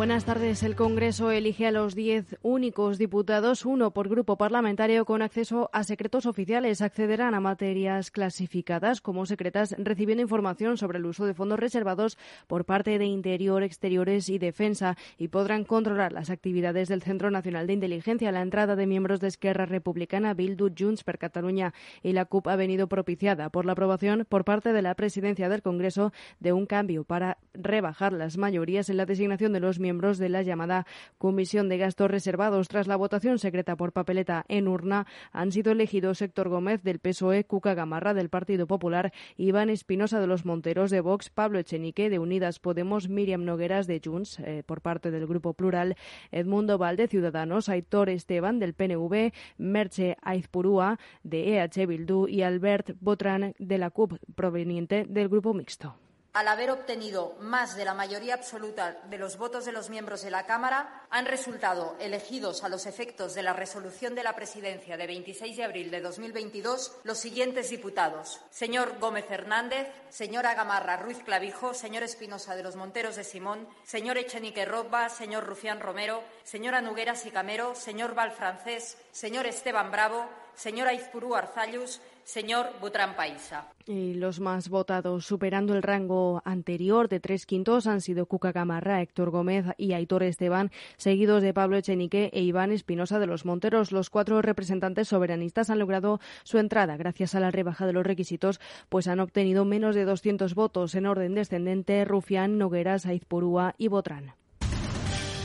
Buenas tardes. El Congreso elige a los diez únicos diputados, uno por grupo parlamentario, con acceso a secretos oficiales. Accederán a materias clasificadas como secretas, recibiendo información sobre el uso de fondos reservados por parte de Interior, Exteriores y Defensa y podrán controlar las actividades del Centro Nacional de Inteligencia. La entrada de miembros de Esquerra Republicana, Bildu, Junts per Cataluña y la CUP ha venido propiciada por la aprobación por parte de la presidencia del Congreso de un cambio para rebajar las mayorías en la designación de los miembros miembros de la llamada Comisión de Gastos Reservados. Tras la votación secreta por papeleta en urna, han sido elegidos Héctor Gómez del PSOE, Cuca Gamarra del Partido Popular, Iván Espinosa de los Monteros de Vox, Pablo Echenique de Unidas Podemos, Miriam Nogueras de Junts eh, por parte del Grupo Plural, Edmundo Valde Ciudadanos, Aitor Esteban del PNV, Merche Aizpurúa de EH Bildu y Albert Botran de la CUP proveniente del Grupo Mixto al haber obtenido más de la mayoría absoluta de los votos de los miembros de la Cámara, han resultado elegidos a los efectos de la resolución de la Presidencia de 26 de abril de 2022 los siguientes diputados. Señor Gómez Hernández, señora Gamarra Ruiz Clavijo, señor Espinosa de los Monteros de Simón, señor Echenique Robba, señor Rufián Romero, señora Nugueras y Camero, señor Valfrancés, señor Esteban Bravo, señora Izpurú Arzallus, señor Butrán Paisa. Y los más votados, superando el rango anterior de tres quintos, han sido Cuca Gamarra, Héctor Gómez y Aitor Esteban, seguidos de Pablo Echenique e Iván Espinosa de los Monteros. Los cuatro representantes soberanistas han logrado su entrada gracias a la rebaja de los requisitos, pues han obtenido menos de 200 votos en orden descendente Rufián, Nogueras, Aizpurúa y Botrán.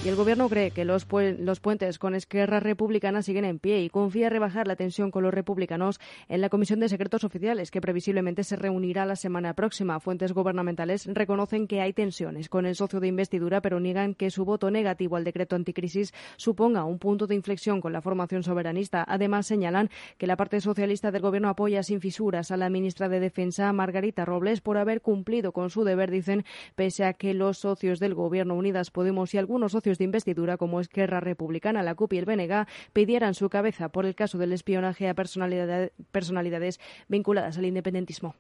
Y el Gobierno cree que los, los puentes con Esquerra Republicana siguen en pie y confía rebajar la tensión con los republicanos en la Comisión de Secretos Oficiales, que previsiblemente se reunirá la semana próxima. Fuentes gubernamentales reconocen que hay tensiones con el socio de investidura, pero niegan que su voto negativo al decreto anticrisis suponga un punto de inflexión con la formación soberanista. Además, señalan que la parte socialista del Gobierno apoya sin fisuras a la ministra de Defensa, Margarita Robles, por haber cumplido con su deber, dicen, pese a que los socios del Gobierno, Unidas Podemos y algunos socios de investidura como Esquerra Republicana, la CUP y el BNG pidieran su cabeza por el caso del espionaje a personalidades vinculadas al independentismo.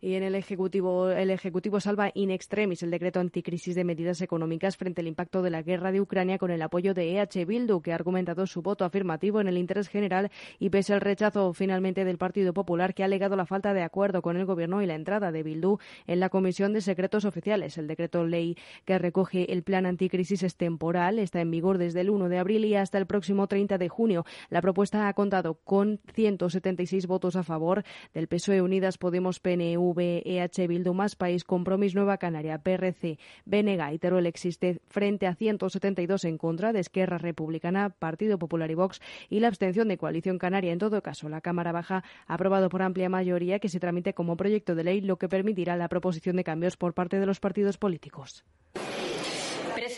Y en el Ejecutivo, el Ejecutivo salva in extremis el decreto anticrisis de medidas económicas frente al impacto de la guerra de Ucrania con el apoyo de EH Bildu, que ha argumentado su voto afirmativo en el interés general y pese al rechazo finalmente del Partido Popular, que ha alegado la falta de acuerdo con el Gobierno y la entrada de Bildu en la Comisión de Secretos Oficiales. El decreto ley que recoge el plan anticrisis es temporal, está en vigor desde el 1 de abril y hasta el próximo 30 de junio. La propuesta ha contado con 176 votos a favor del PSOE Unidas Podemos PNU VEH Bildu Más País, Compromís Nueva Canaria, PRC, BNG y Teruel existe frente a 172 en contra de Esquerra Republicana, Partido Popular y Vox y la abstención de Coalición Canaria. En todo caso, la Cámara Baja ha aprobado por amplia mayoría que se tramite como proyecto de ley, lo que permitirá la proposición de cambios por parte de los partidos políticos.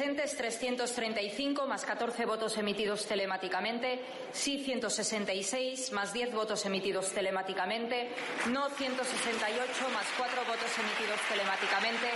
Presentes 335 más 14 votos emitidos telemáticamente, sí 166 más 10 votos emitidos telemáticamente, no 168 más 4 votos emitidos telemáticamente,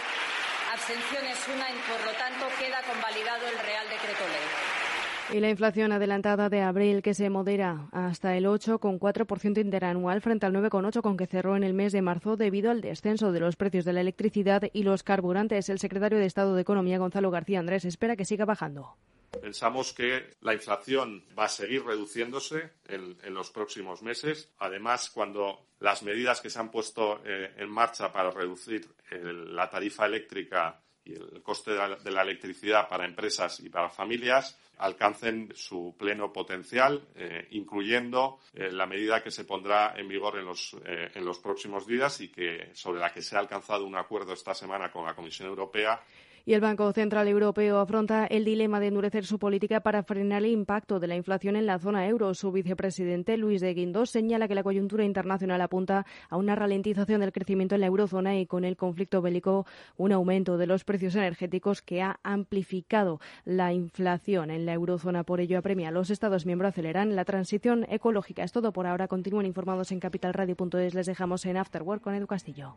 abstenciones una y por lo tanto queda convalidado el Real Decreto Ley. Y la inflación adelantada de abril que se modera hasta el 8,4% interanual frente al 9,8% con que cerró en el mes de marzo debido al descenso de los precios de la electricidad y los carburantes. El secretario de Estado de Economía, Gonzalo García Andrés, espera que siga bajando. Pensamos que la inflación va a seguir reduciéndose en, los próximos meses. Además, cuando las medidas que se han puesto eh, en marcha para reducir la tarifa eléctrica y el coste de la, electricidad para empresas y para familias alcancen su pleno potencial, eh, incluyendo eh, la medida que se pondrá en vigor en los, eh, en los próximos días y que sobre la que se ha alcanzado un acuerdo esta semana con la Comisión Europea y el Banco Central Europeo afronta el dilema de endurecer su política para frenar el impacto de la inflación en la zona euro. Su vicepresidente, Luis de Guindos, señala que la coyuntura internacional apunta a una ralentización del crecimiento en la eurozona y con el conflicto bélico un aumento de los precios energéticos que ha amplificado la inflación en la eurozona. Por ello, apremia a los Estados miembros aceleran la transición ecológica. Es todo por ahora. Continúen informados en capitalradio.es. Les dejamos en Afterwork con Edu Castillo.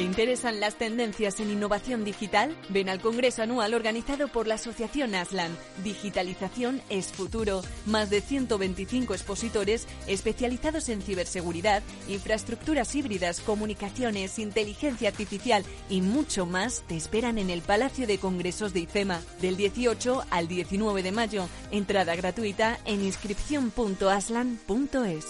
¿Te interesan las tendencias en innovación digital? Ven al Congreso Anual organizado por la Asociación Aslan. Digitalización es futuro. Más de 125 expositores especializados en ciberseguridad, infraestructuras híbridas, comunicaciones, inteligencia artificial y mucho más te esperan en el Palacio de Congresos de IFEMA del 18 al 19 de mayo. Entrada gratuita en inscripción.aslan.es.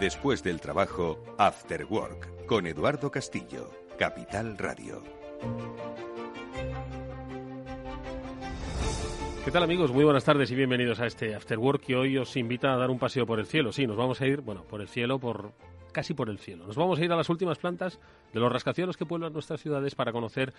Después del trabajo, After Work, con Eduardo Castillo, Capital Radio. ¿Qué tal amigos? Muy buenas tardes y bienvenidos a este After Work que hoy os invita a dar un paseo por el cielo. Sí, nos vamos a ir, bueno, por el cielo, por casi por el cielo. Nos vamos a ir a las últimas plantas de los rascacielos que pueblan nuestras ciudades para conocer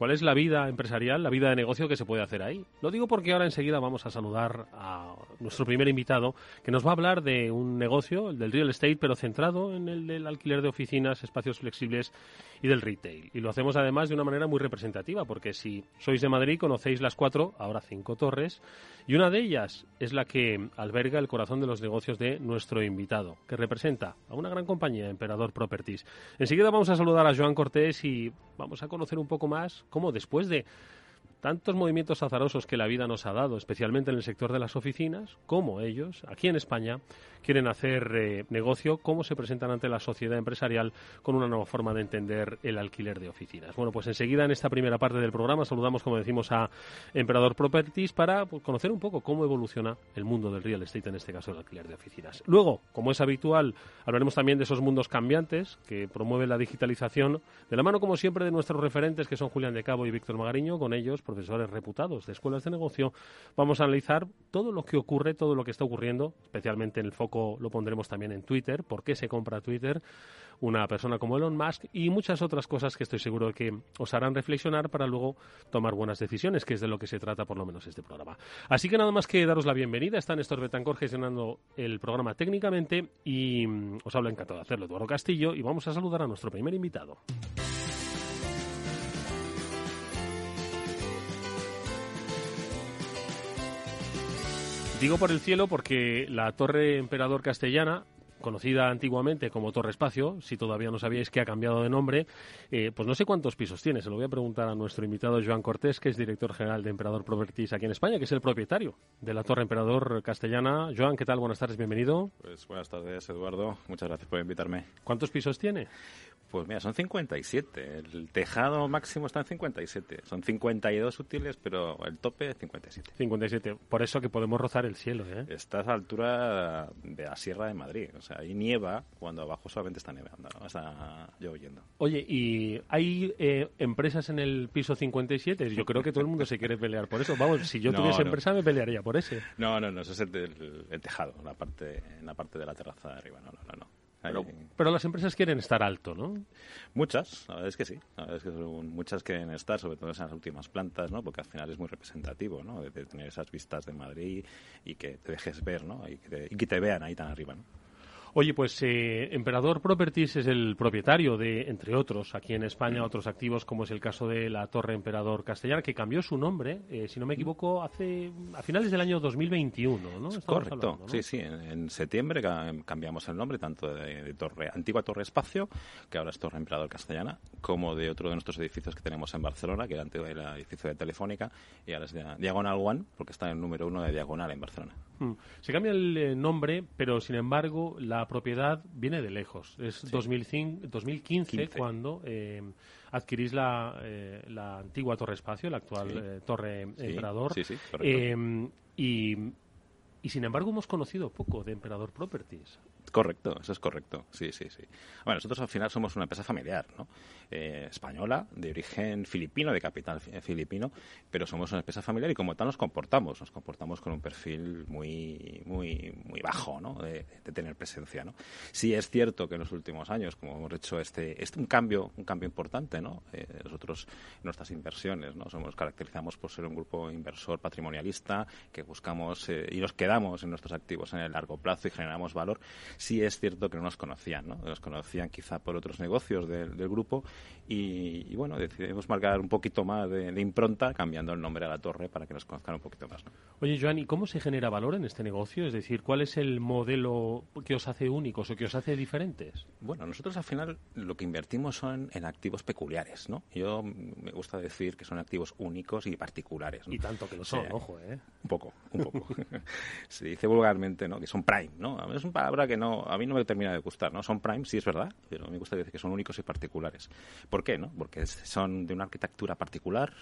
cuál es la vida empresarial, la vida de negocio que se puede hacer ahí. Lo digo porque ahora enseguida vamos a saludar a nuestro primer invitado que nos va a hablar de un negocio, el del real estate, pero centrado en el del alquiler de oficinas, espacios flexibles y del retail. Y lo hacemos además de una manera muy representativa, porque si sois de Madrid conocéis las cuatro, ahora cinco torres, y una de ellas es la que alberga el corazón de los negocios de nuestro invitado, que representa a una gran compañía, Emperador Properties. Enseguida vamos a saludar a Joan Cortés y vamos a conocer un poco más cómo después de tantos movimientos azarosos que la vida nos ha dado, especialmente en el sector de las oficinas, como ellos, aquí en España, quieren hacer eh, negocio, cómo se presentan ante la sociedad empresarial con una nueva forma de entender el alquiler de oficinas. Bueno, pues enseguida en esta primera parte del programa saludamos, como decimos, a Emperador Properties para pues, conocer un poco cómo evoluciona el mundo del real estate, en este caso el alquiler de oficinas. Luego, como es habitual, hablaremos también de esos mundos cambiantes que promueven la digitalización, de la mano, como siempre, de nuestros referentes, que son Julián de Cabo y Víctor Magariño, con ellos profesores reputados de escuelas de negocio, vamos a analizar todo lo que ocurre, todo lo que está ocurriendo, especialmente en el foco lo pondremos también en Twitter, por qué se compra Twitter, una persona como Elon Musk y muchas otras cosas que estoy seguro de que os harán reflexionar para luego tomar buenas decisiones, que es de lo que se trata por lo menos este programa. Así que nada más que daros la bienvenida, está Néstor Betancor gestionando el programa técnicamente y mm, os hablo encantado de hacerlo, Eduardo Castillo, y vamos a saludar a nuestro primer invitado. Digo por el cielo porque la Torre Emperador Castellana conocida antiguamente como Torre Espacio, si todavía no sabíais que ha cambiado de nombre, eh, pues no sé cuántos pisos tiene. Se lo voy a preguntar a nuestro invitado Joan Cortés, que es director general de Emperador Properties aquí en España, que es el propietario de la Torre Emperador Castellana. Joan, ¿qué tal? Buenas tardes, bienvenido. Pues buenas tardes, Eduardo. Muchas gracias por invitarme. ¿Cuántos pisos tiene? Pues mira, son 57. El tejado máximo está en 57. Son 52 útiles, pero el tope es 57. 57. Por eso que podemos rozar el cielo, ¿eh? Estás a altura de la Sierra de Madrid. O sea, ahí nieva cuando abajo solamente está nevando, ¿no? Está lloviendo. Oye, ¿y hay eh, empresas en el piso 57? Yo creo que todo el mundo se quiere pelear por eso. Vamos, si yo No, tuviese no. empresa me pelearía por ese. No, no, no, eso es el, el- tejado, la parte, en la parte de la terraza de arriba. No, no, no. no. Pero, pero las empresas quieren estar alto, ¿no? Muchas, la verdad es que sí. La verdad es que son muchas quieren estar, sobre todo en las últimas plantas, ¿no? Porque al final es muy representativo, ¿no? De, de tener esas vistas de Madrid y que te dejes ver, ¿no? Y que te, y que te vean ahí tan arriba, ¿no? Oye, pues eh, Emperador Properties es el propietario de, entre otros, aquí en España, otros activos, como es el caso de la Torre Emperador Castellana, que cambió su nombre, eh, si no me equivoco, hace a finales del año 2021, ¿no? Correcto, sí, sí. En, septiembre cambiamos el nombre tanto de, Torre Antigua Torre Espacio, que ahora es Torre Emperador Castellana, como de otro de nuestros edificios que tenemos en Barcelona, que era el edificio de Telefónica, y ahora es Diagonal One, porque está en el número uno de Diagonal en Barcelona. Mm. Se cambia el eh, nombre, pero sin embargo la propiedad viene de lejos. Es 2005, 2015 cuando eh, adquirís la, eh, la, antigua Torre Espacio, la actual Torre Emperador. y, y sin embargo hemos conocido poco de Emperador Properties. Correcto, eso es correcto. Sí, sí, sí. Bueno, nosotros al final somos una empresa familiar, ¿no? Eh, española, de origen filipino, de capital filipino, pero somos una empresa familiar y como tal nos comportamos. Nos comportamos con un perfil muy, muy, muy bajo, ¿no? De, tener presencia, ¿no? Sí es cierto que en los últimos años, como hemos hecho este, este un cambio, un cambio importante, ¿no? Eh, nosotros, nuestras inversiones, ¿no? Somos, caracterizamos por ser un grupo inversor patrimonialista que buscamos eh, y nos quedamos en nuestros activos en el largo plazo y generamos valor sí es cierto que no nos conocían, ¿no? Nos conocían quizá por otros negocios del, grupo y, bueno, decidimos marcar un poquito más de, impronta cambiando el nombre a la torre para que nos conozcan un poquito más. Oye, Joan, ¿y cómo se genera valor en este negocio? Es decir, ¿cuál es el modelo que os hace únicos o que os hace diferentes? Bueno, nosotros al final lo que invertimos son en activos peculiares, ¿no? Yo me gusta decir que son activos únicos y particulares. Y tanto que lo son, ojo, ¿eh? Un poco, un poco. se dice vulgarmente, ¿no? Que son prime, ¿no? Es una palabra que no a mí no me termina de gustar, ¿no? Son prime, sí es verdad, pero me gusta decir que son únicos y particulares. ¿Por qué, no? Porque son de una arquitectura particular,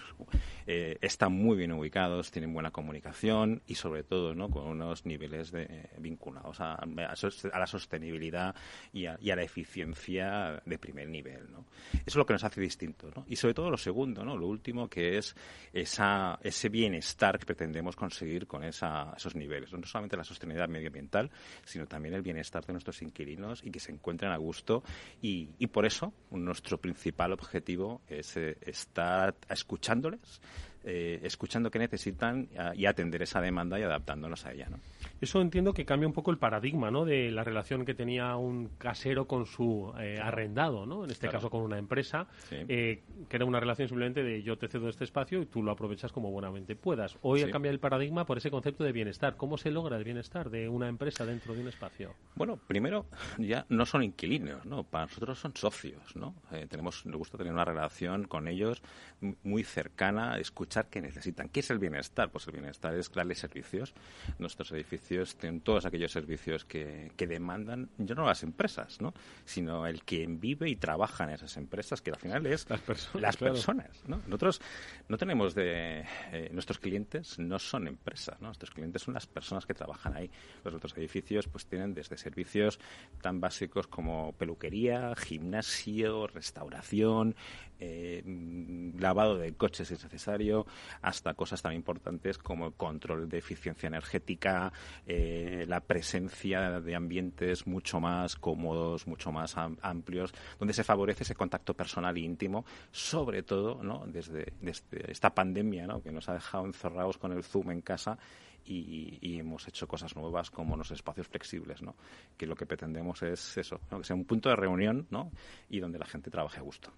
eh, están muy bien ubicados, tienen buena comunicación y sobre todo, ¿no? Con unos niveles de, vinculados a, la sostenibilidad y a, la eficiencia de primer nivel, ¿no? Eso es lo que nos hace distintos, ¿no? Y sobre todo lo segundo, ¿no? Lo último que es esa, ese bienestar que pretendemos conseguir con esos niveles. No solamente la sostenibilidad medioambiental, sino también el bienestar de nuestros inquilinos y que se encuentren a gusto. Y, por eso nuestro principal objetivo es eh, estar escuchándoles, eh, escuchando qué necesitan y atender esa demanda y adaptándonos a ella. ¿no? Eso entiendo que cambia un poco el paradigma ¿no? de la relación que tenía un casero con su eh, arrendado, ¿no? en este caso con una empresa, eh, que era una relación simplemente de yo te cedo este espacio y tú lo aprovechas como buenamente puedas. Hoy ha cambiado el paradigma por ese concepto de bienestar. ¿Cómo se logra el bienestar de una empresa dentro de un espacio? Bueno, primero, ya no son inquilinos, ¿no? para nosotros son socios. ¿no? Eh, tenemos, nos gusta tener una relación con ellos muy cercana, escuchar qué necesitan. ¿Qué es el bienestar? Pues el bienestar es darles servicios. Nuestros edificios tienen todos aquellos servicios que, demandan, ya no las empresas, ¿no? sino el que vive y trabaja en esas empresas, que al final es las personas. Las personas ¿no? Nosotros no tenemos de... Eh, nuestros clientes no son empresas, ¿no? nuestros clientes son las personas que trabajan ahí. Los otros edificios pues tienen desde servicios tan básicos como peluquería, gimnasio, restauración, eh, lavado de coches si es necesario, hasta cosas tan importantes como el control de eficiencia energética, eh, la presencia de ambientes mucho más cómodos, mucho más amplios, donde se favorece ese contacto personal e íntimo, sobre todo ¿no? desde, desde esta pandemia ¿no? que nos ha dejado encerrados con el Zoom en casa y, hemos hecho cosas nuevas como los espacios flexibles, ¿no? que lo que pretendemos es eso, que sea un punto de reunión ¿no? y donde la gente trabaje a gusto.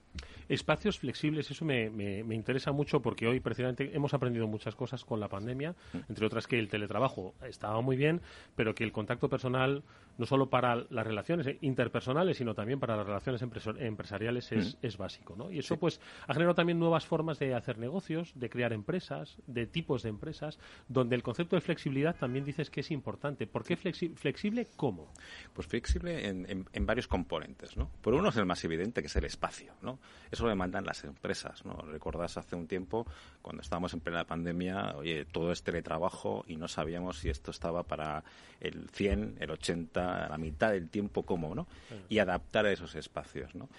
Espacios flexibles, eso me, me, interesa mucho porque hoy precisamente hemos aprendido muchas cosas con la pandemia, mm. entre otras que el teletrabajo estaba muy bien, pero que el contacto personal, no solo para las relaciones interpersonales, sino también para las relaciones empresariales es, mm. es, básico. ¿no? Y eso pues ha generado también nuevas formas de hacer negocios, de crear empresas, de tipos de empresas, donde el concepto de flexibilidad también dices que es importante. ¿Por qué flexible? ¿Cómo? Pues flexible en, en, varios componentes, ¿no? Por uno es el más evidente, que es el espacio, ¿no? Eso lo demandan las empresas, ¿no? Recordás hace un tiempo, cuando estábamos en plena pandemia, oye, todo es teletrabajo y no sabíamos si esto estaba para el 100, el 80, la mitad del tiempo, cómo, ¿no? Y adaptar a esos espacios, ¿no?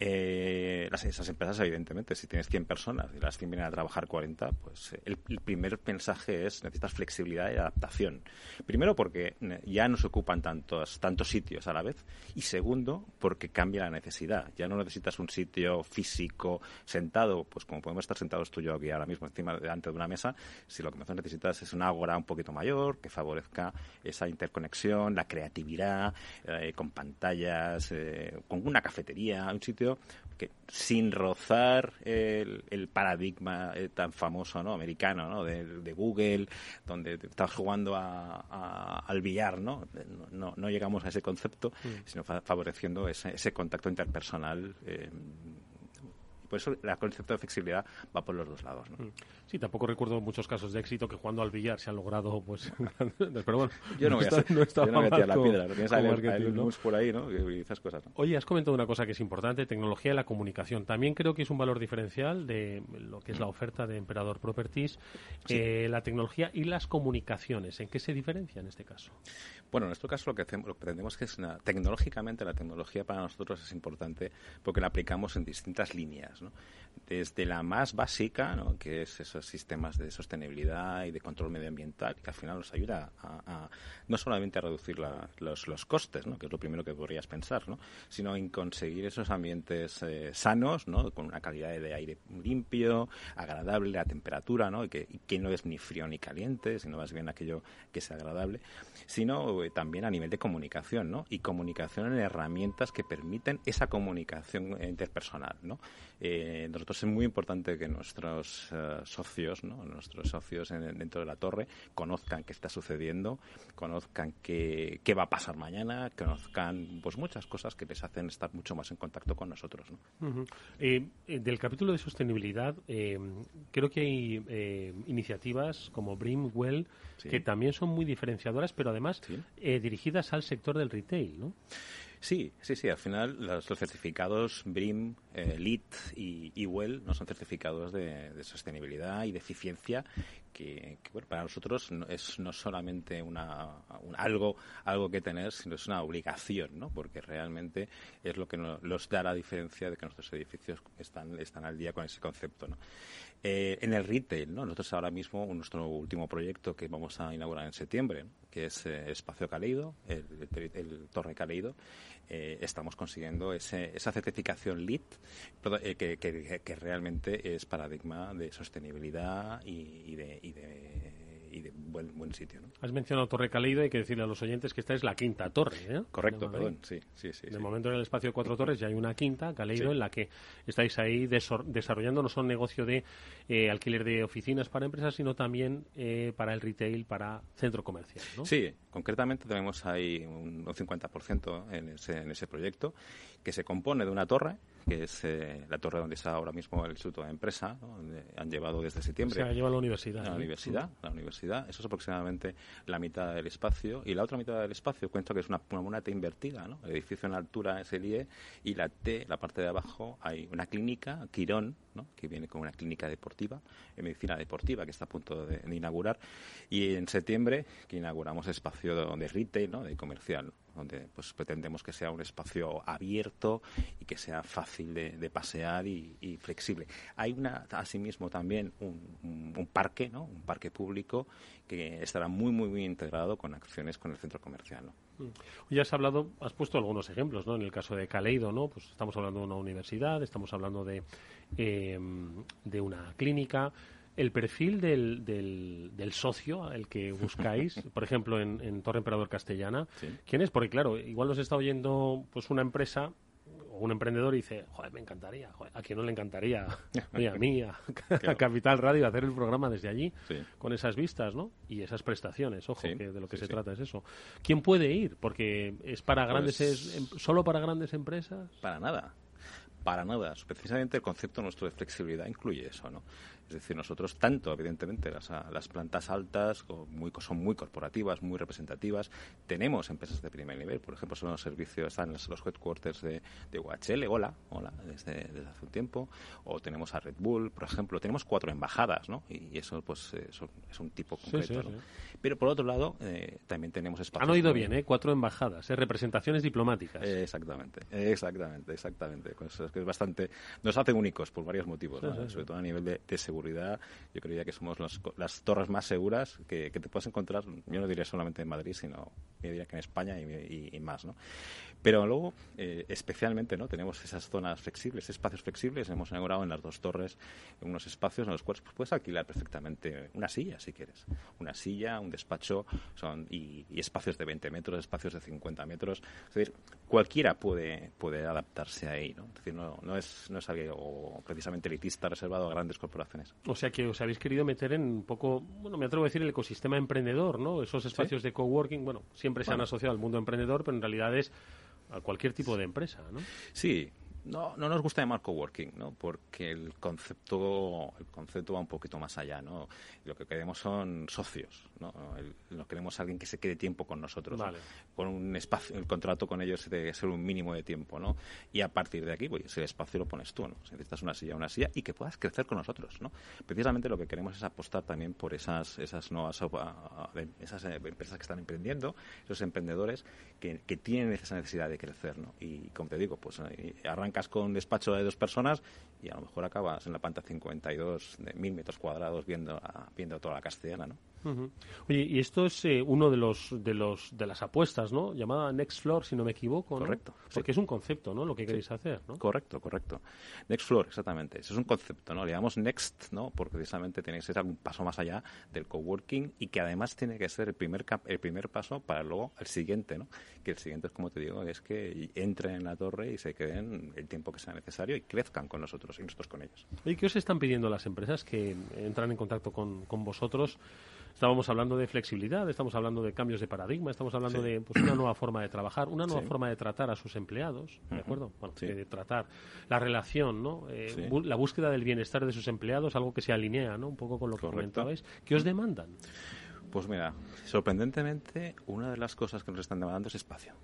Eh, las, esas empresas, evidentemente, si tienes 100 personas y las 100 vienen a trabajar 40, pues el, primer mensaje es necesitas flexibilidad y adaptación. Primero porque ya no se ocupan tantos, tantos sitios a la vez y segundo porque cambia la necesidad. Ya no necesitas un sitio físico sentado, pues como podemos estar sentados tú y yo aquí ahora mismo encima delante de una mesa, si lo que necesitas es una ágora un poquito mayor que favorezca esa interconexión, la creatividad, eh, con pantallas, eh, con una cafetería, un sitio que sin rozar el, paradigma eh, tan famoso no americano ¿no? De, Google donde estás jugando al billar ¿no? ¿no? No, llegamos a ese concepto mm. sino favoreciendo ese, ese contacto interpersonal eh, por eso el concepto de flexibilidad va por los dos lados. ¿no? Mm. Sí, tampoco recuerdo muchos casos de éxito que jugando al billar se han logrado, pues... pero bueno, yo no voy a, hacer, no yo no voy a tirar la piedra, tienes a por ahí, ¿no? Y esas cosas. ¿no? Oye, has comentado una cosa que es importante, tecnología y la comunicación. También creo que es un valor diferencial de lo que es la oferta de Emperador Properties, eh, la tecnología y las comunicaciones. ¿En qué se diferencia en este caso? Bueno, en nuestro caso lo que, hacemos, lo que pretendemos es que es una, tecnológicamente la tecnología para nosotros es importante porque la aplicamos en distintas líneas. Desde la más básica, ¿no? que es esos sistemas de sostenibilidad y de control medioambiental, que al final nos ayuda a, no solamente a reducir los, los, costes, ¿no? que es lo primero que podrías pensar, ¿no? sino en conseguir esos ambientes eh, sanos, ¿no? con una calidad de aire limpio, agradable, la temperatura, y, que, no es ni frío ni caliente, sino más bien aquello que sea agradable, sino eh, también a nivel de comunicación, ¿no? y comunicación en herramientas que permiten esa comunicación interpersonal. Eh, nosotros es muy importante que nuestros eh, socios, ¿no? nuestros socios dentro de la torre, conozcan qué está sucediendo, conozcan qué, qué, va a pasar mañana, conozcan pues muchas cosas que les hacen estar mucho más en contacto con nosotros. ¿no? Eh, del capítulo de sostenibilidad, creo que hay iniciativas como Brimwell que también son muy diferenciadoras, pero además dirigidas al sector del retail, ¿no? Sí, sí, sí. Al final los, certificados BRIM, eh, LEED y, WELL no son certificados de, sostenibilidad y de eficiencia que, bueno, para nosotros no, es no solamente una, algo, algo que tener, sino es una obligación, ¿no? Porque realmente es lo que nos, da la diferencia de que nuestros edificios están, están al día con ese concepto, ¿no? Eh, en el retail, ¿no? Nosotros ahora mismo, nuestro último proyecto que vamos a inaugurar en septiembre, que es eh, Espacio Caleido, el, Torre Caleido, eh, estamos consiguiendo esa certificación LEED que, realmente es paradigma de sostenibilidad y de y de buen, buen sitio. ¿no? Has mencionado Torre Caleido, hay que decirle a los oyentes que esta es la quinta torre. ¿eh? Correcto, perdón, sí, sí, sí. De momento en el espacio de cuatro torres ya hay una quinta, Caleido, en la que estáis ahí desarrollando no solo negocio de eh, alquiler de oficinas para empresas, sino también eh, para el retail, para centro comercial. ¿no? Sí, concretamente tenemos ahí un, un 50% en ese, en ese proyecto que se compone de una torre que es eh, la torre donde está ahora mismo el Instituto de Empresa, donde han llevado desde septiembre. Se ha llevado a la universidad. la universidad, la universidad. Eso es aproximadamente la mitad del espacio. Y la otra mitad del espacio, cuento que es una, una T invertida, ¿no? El edificio en altura es el IE y la T, la parte de abajo, hay una clínica, Quirón, ¿no? Que viene con una clínica deportiva, en medicina deportiva, que está a punto de, inaugurar. Y en septiembre, que inauguramos espacio de, de retail, ¿no? De comercial, donde pues pretendemos que sea un espacio abierto y que sea fácil de, pasear y, flexible. Hay una, asimismo también un, parque, ¿no? un parque público que estará muy muy muy integrado con acciones con el centro comercial. ¿no? Mm. Ya has hablado, has puesto algunos ejemplos, ¿no? En el caso de Caleido, ¿no? Pues estamos hablando de una universidad, estamos hablando de, eh, de una clínica el perfil del, del, socio al que buscáis, por ejemplo, en, Torre Emperador Castellana, ¿quién es? Porque, claro, igual nos está oyendo pues una empresa o un emprendedor y dice, joder, me encantaría, ¿a quién no le encantaría? a mí, a, Capital Radio, hacer el programa desde allí, con esas vistas, ¿no? Y esas prestaciones, ojo, que de lo que se trata es eso. ¿Quién puede ir? Porque es para grandes, pues em, solo para grandes empresas. Para nada. Para nada. Precisamente el concepto nuestro de flexibilidad incluye eso, ¿no? Es decir, nosotros tanto, evidentemente, las, las plantas altas muy, son muy corporativas, muy representativas. Tenemos empresas de primer nivel, por ejemplo, son los servicios, están los, headquarters de, de UHL, hola, hola, desde, hace un tiempo. O tenemos a Red Bull, por ejemplo. Tenemos cuatro embajadas, ¿no? Y, eso, pues, es un tipo concreto, Pero, por otro lado, eh, también tenemos espacios... Han oído bien, ¿eh? Cuatro embajadas, ¿eh? representaciones diplomáticas. exactamente, exactamente, exactamente. Pues es que es bastante... Nos hace únicos por varios motivos, sobre todo a nivel de, de seguridad seguridad, yo creía que somos las torres más seguras que, te puedes encontrar, yo no diría solamente en Madrid, sino yo diría que en España y, más, ¿no? Pero luego, eh, especialmente, ¿no? Tenemos esas zonas flexibles, espacios flexibles. Hemos inaugurado en las dos torres unos espacios en los cuales pues, puedes alquilar perfectamente una silla, si quieres. Una silla, un despacho son, y, espacios de 20 metros, espacios de 50 metros. Es decir, cualquiera puede, puede adaptarse ahí, ¿no? Es decir, no, no, es, no es algo precisamente elitista reservado a grandes corporaciones. O sea que os habéis querido meter en un poco, bueno, me atrevo a decir, el ecosistema emprendedor, ¿no? Esos espacios de coworking, bueno, siempre se han asociado al mundo emprendedor, pero en realidad es a cualquier tipo de empresa, ¿no? Sí, no, no nos gusta llamar coworking, ¿no? Porque el concepto, el concepto va un poquito más allá, ¿no? Lo que queremos son socios, ¿no? no queremos alguien que se quede tiempo con nosotros. Con un espacio, el contrato con ellos debe ser un mínimo de tiempo, ¿no? Y a partir de aquí, pues ese espacio lo pones tú, ¿no? Si necesitas una silla, una silla y que puedas crecer con nosotros, ¿no? Precisamente lo que queremos es apostar también por esas, esas nuevas esas eh, empresas que están emprendiendo, esos emprendedores que, que tienen esa necesidad de crecer, ¿no? Y como te digo, pues eh, arranca con un despacho de dos personas y a lo mejor acabas en la planta 52 de mil metros cuadrados viendo, viendo toda la castellana, ¿no? Oye, y esto es eh, uno de los de los de las apuestas, ¿no? Llamada Next Floor, si no me equivoco. Correcto. Porque es un concepto, ¿no? Lo que queréis hacer, ¿no? Correcto, correcto. Next Floor, exactamente. Eso es un concepto, ¿no? Le llamamos Next, ¿no? Porque precisamente tiene que ser un paso más allá del coworking y que además tiene que ser el primer el primer paso para luego el siguiente, ¿no? Que el siguiente es como te digo, es que entren en la torre y se queden el tiempo que sea necesario y crezcan con nosotros y nosotros con ellos. ¿Y qué os están pidiendo las empresas que entran en contacto con, con vosotros? Estábamos hablando de flexibilidad, estamos hablando de cambios de paradigma, estamos hablando de pues, una nueva forma de trabajar, una nueva forma de tratar a sus empleados, ¿de acuerdo? Bueno, de tratar la relación, ¿no? Eh, la búsqueda del bienestar de sus empleados, algo que se alinea, ¿no? Un poco con lo que comentabais. ¿Qué os demandan? Pues mira, sorprendentemente, una de las cosas que nos están demandando es espacio.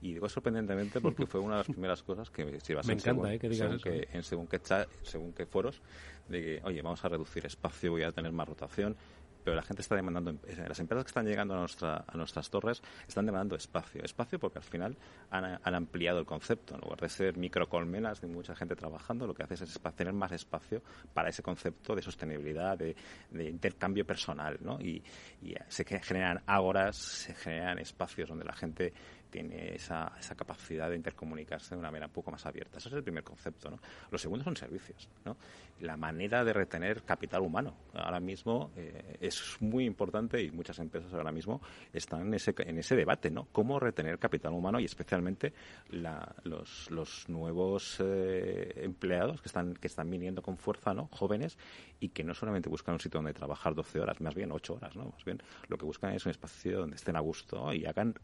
Y digo sorprendentemente porque fue una de las primeras cosas que si vas Me encanta, eh, que digas según, Que, en según qué, según qué foros, de que, oye, vamos a reducir espacio, voy a tener más rotación pero la gente está demandando, eh, las empresas que están llegando a, nuestra, a nuestras torres están demandando espacio. Espacio porque al final han, ampliado el concepto. En lugar de ser microcolmenas de mucha gente trabajando, lo que hace es tener más espacio para ese concepto de sostenibilidad, de, intercambio personal. ¿no? Y, y se generan ágoras, se generan espacios donde la gente tiene esa, esa capacidad de intercomunicarse de una manera un poco más abierta. Ese es el primer concepto. ¿no? Lo segundo son servicios. ¿no? La manera de retener capital humano. Ahora mismo eh, es muy importante y muchas empresas ahora mismo están en ese, en ese debate. ¿no? Cómo retener capital humano y especialmente los, los nuevos eh, empleados que están, que están viniendo con fuerza, ¿no? jóvenes, y que no solamente buscan un sitio donde trabajar 12 horas, más bien 8 horas. ¿no? Más bien lo que buscan es un espacio donde estén a gusto y hagan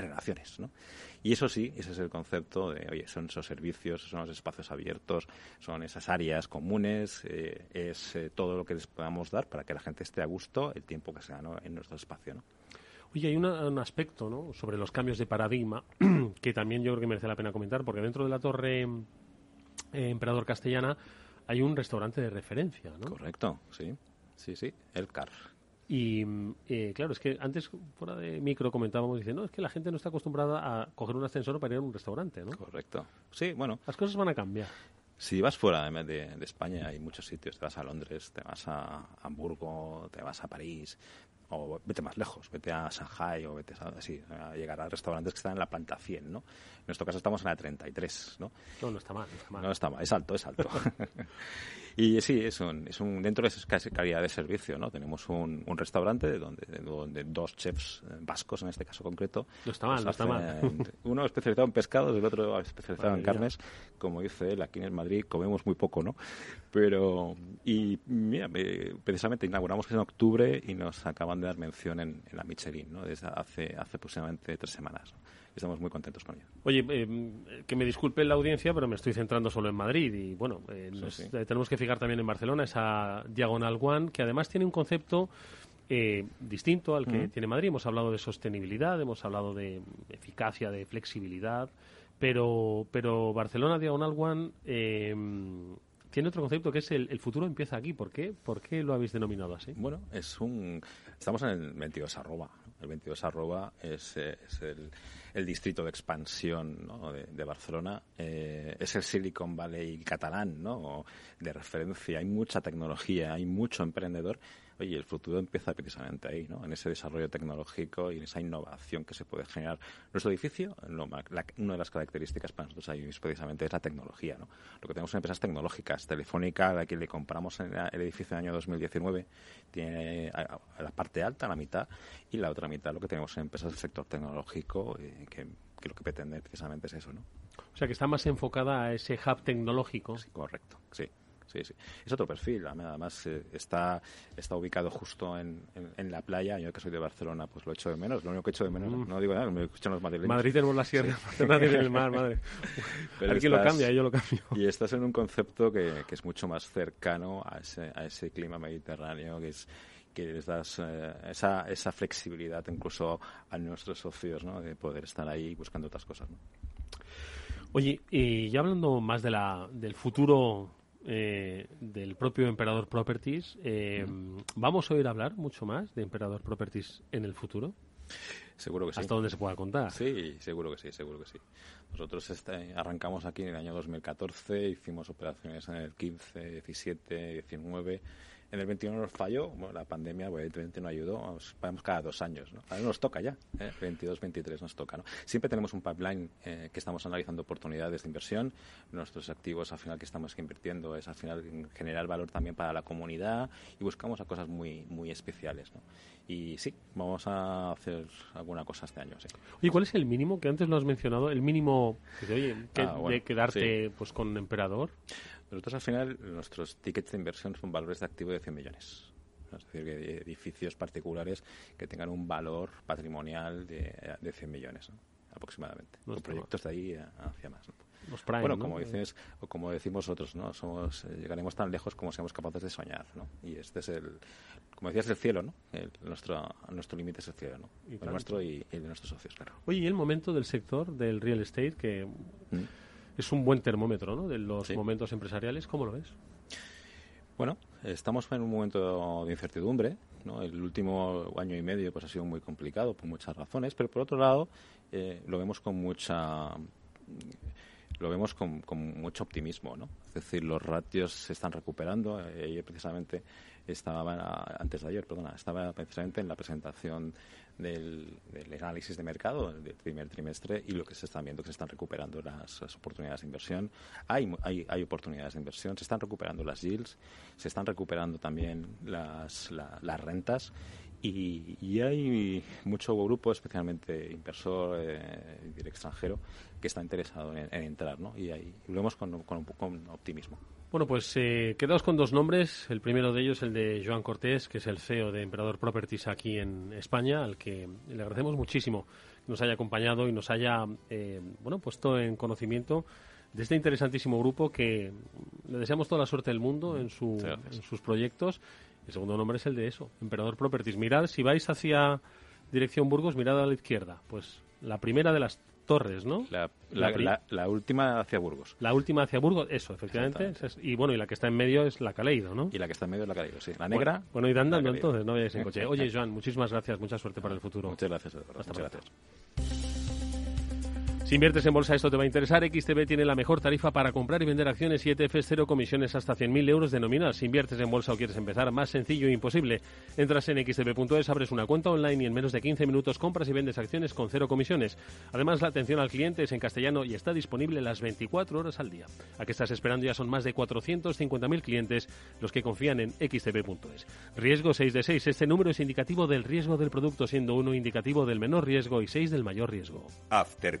relaciones, ¿no? Y eso sí, ese es el concepto de, oye, son esos servicios, son los espacios abiertos, son esas áreas comunes, eh, es eh, todo lo que les podamos dar para que la gente esté a gusto el tiempo que sea en nuestro espacio, ¿no? Oye, hay un aspecto ¿no? sobre los cambios de paradigma que también yo creo que merece la pena comentar, porque dentro de la torre eh, Emperador Castellana hay un restaurante de referencia, ¿no? Correcto, sí, sí, sí, el CAR. Y eh, claro, es que antes, fuera de micro, comentábamos diciendo, no, es que la gente no está acostumbrada a coger un ascensor para ir a un restaurante, ¿no? Correcto. Sí, bueno. Las cosas van a cambiar. Si vas fuera de, de, España, hay muchos sitios. Te vas a Londres, te vas a Hamburgo, te vas a París, o vete más lejos, vete a Shanghai o vete a, así, a llegar a restaurantes que están en la planta 100, ¿no? En nuestro caso estamos en la 33, ¿no? No, no está mal, no está mal. No está mal, es alto, es alto. y sí, es un, es un, dentro de esa calidad de servicio, ¿no? Tenemos un, un restaurante donde, donde dos chefs eh, vascos, en este caso concreto. No está mal, no está mal. Uno especializado en pescados, el otro especializado en carnes. Como dice él, aquí en Madrid comemos muy poco, ¿no? Pero, y mira, precisamente inauguramos en octubre y nos acaban de dar mención en, la Michelin, ¿no? Desde hace, hace aproximadamente tres semanas. Estamos muy contentos con ello. Oye, eh, que me disculpe la audiencia, pero me estoy centrando solo en Madrid y bueno, eh, eh, tenemos que fijar también en Barcelona esa Diagonal One, que además tiene un concepto distinto al que tiene Madrid. Hemos hablado de sostenibilidad, hemos hablado de eficacia, de flexibilidad, pero, pero Barcelona Diagonal One tiene otro concepto que es el, futuro empieza aquí. ¿Por qué? ¿Por qué lo habéis denominado así? Bueno, es un estamos en el 22 arroba. El 22 arroba es, el, distrito de expansión de, Barcelona. Eh, es el Silicon Valley catalán, ¿no? De referencia. Hay mucha tecnología, hay mucho emprendedor Oye, el futuro empieza precisamente ahí, ¿no? En ese desarrollo tecnológico y en esa innovación que se puede generar. Nuestro edificio, una de las características para nosotros ahí precisamente es la tecnología, ¿no? Lo que tenemos son empresas tecnológicas. Telefónica, a la que le compramos en el edificio del año 2019, tiene la parte alta, la mitad, y la otra mitad lo que tenemos en empresas del sector tecnológico, eh, que, lo que pretende precisamente es eso, ¿no? O sea, que está más enfocada a ese hub tecnológico. Sí, correcto, sí sí, sí. Es otro perfil, además eh, está, está ubicado justo en, en, la playa. Yo que soy de Barcelona, pues lo echo de menos. Lo único que echo de menos, mm. no digo nada, me escuchan los madrileños. Madrid tenemos la sierra, Barcelona tiene el mar, madre. Pero Aquí lo cambia, yo lo cambio. Y estás en un concepto que, que es mucho más cercano a ese, a ese clima mediterráneo, que es que les das eh, esa, esa flexibilidad incluso a nuestros socios, ¿no? De poder estar ahí buscando otras cosas, ¿no? Oye, y ya hablando más de la, del futuro eh, del propio Emperador Properties. Eh, ¿Vamos a oír hablar mucho más de Emperador Properties en el futuro? Seguro que sí. Hasta donde se pueda contar. Sí, seguro que sí, seguro que sí. Nosotros este, arrancamos aquí en el año 2014, hicimos operaciones en el 15, 17, 19 en el 21 nos falló, bueno, la pandemia evidentemente no ayudó, vamos cada dos años, ¿no? Ahora nos toca ya, ¿eh? 22, 23 nos toca, ¿no? Siempre tenemos un pipeline eh, que estamos analizando oportunidades de inversión, nuestros activos al final que estamos invirtiendo es al final generar valor también para la comunidad y buscamos a cosas muy, muy especiales, ¿no? Y sí, vamos a hacer alguna cosa este año, sí. Oye, ¿cuál es el mínimo que antes lo has mencionado? El mínimo oye, ah, de quedarte pues con Emperador. Nosotros al final nuestros tickets de inversión son valores de activo de 100 millones. Es decir, que edificios particulares que tengan un valor patrimonial de, de 100 millones aproximadamente. Los proyectos de ahí hacia más. bueno, como dices, o como decimos nosotros, ¿no? Somos, eh, llegaremos tan lejos como seamos capaces de soñar, ¿no? Y este es el, como decías, el cielo, ¿no? nuestro, nuestro límite es el cielo, ¿no? el nuestro y, el de nuestros socios, claro. Oye, ¿y el momento del sector del real estate que... ¿Mm? Es un buen termómetro ¿no? de los momentos empresariales. ¿Cómo lo ves? Bueno, estamos en un momento de incertidumbre. ¿no? El último año y medio pues, ha sido muy complicado por muchas razones, pero por otro lado eh, lo vemos con mucha lo vemos con, mucho optimismo, ¿no? Es decir, los ratios se están recuperando. Eh, precisamente estaba antes de ayer, perdona, estaba precisamente en la presentación del, análisis de mercado del primer trimestre y lo que se están viendo que se están recuperando las, oportunidades de inversión. Hay, hay, hay, oportunidades de inversión, se están recuperando las yields, se están recuperando también las, las rentas y, hay mucho grupo, especialmente inversor eh, extranjero, que está interesado en, entrar, ¿no? Y ahí lo vemos con, con, con optimismo. Bueno, pues eh, quedaos con dos nombres. El primero de ellos, el de Joan Cortés, que es el CEO de Emperador Properties aquí en España, al que le agradecemos muchísimo que nos haya acompañado y nos haya eh, bueno puesto en conocimiento de este interesantísimo grupo que le deseamos toda la suerte del mundo en, su, en sus proyectos. El segundo nombre es el de eso, Emperador Properties. Mirad, si vais hacia dirección Burgos, mirad a la izquierda. Pues la primera de las Torres, ¿no? La, última hacia Burgos. La última hacia Burgos, eso, efectivamente. y bueno, y la que está en medio es la Caleido, ¿no? Y la que está en medio es la Caleido, sí. La negra. Bueno, y andando entonces, no vayáis en coche. Oye, Joan, muchísimas gracias, mucha suerte para el futuro. Muchas gracias, Hasta Muchas gracias. Si inviertes en bolsa, esto te va a interesar. XTB tiene la mejor tarifa para comprar y vender acciones y ETFs, cero comisiones hasta 100.000 euros de nominal. Si inviertes en bolsa o quieres empezar, más sencillo e imposible. Entras en xtb.es, abres una cuenta online y en menos de 15 minutos compras y vendes acciones con cero comisiones. Además, la atención al cliente es en castellano y está disponible las 24 horas al día. ¿A qué estás esperando? Ya son más de 450.000 clientes los que confían en xtb.es. Riesgo 6 de 6. Este número es indicativo del riesgo del producto, siendo uno indicativo del menor riesgo y 6 del mayor riesgo. After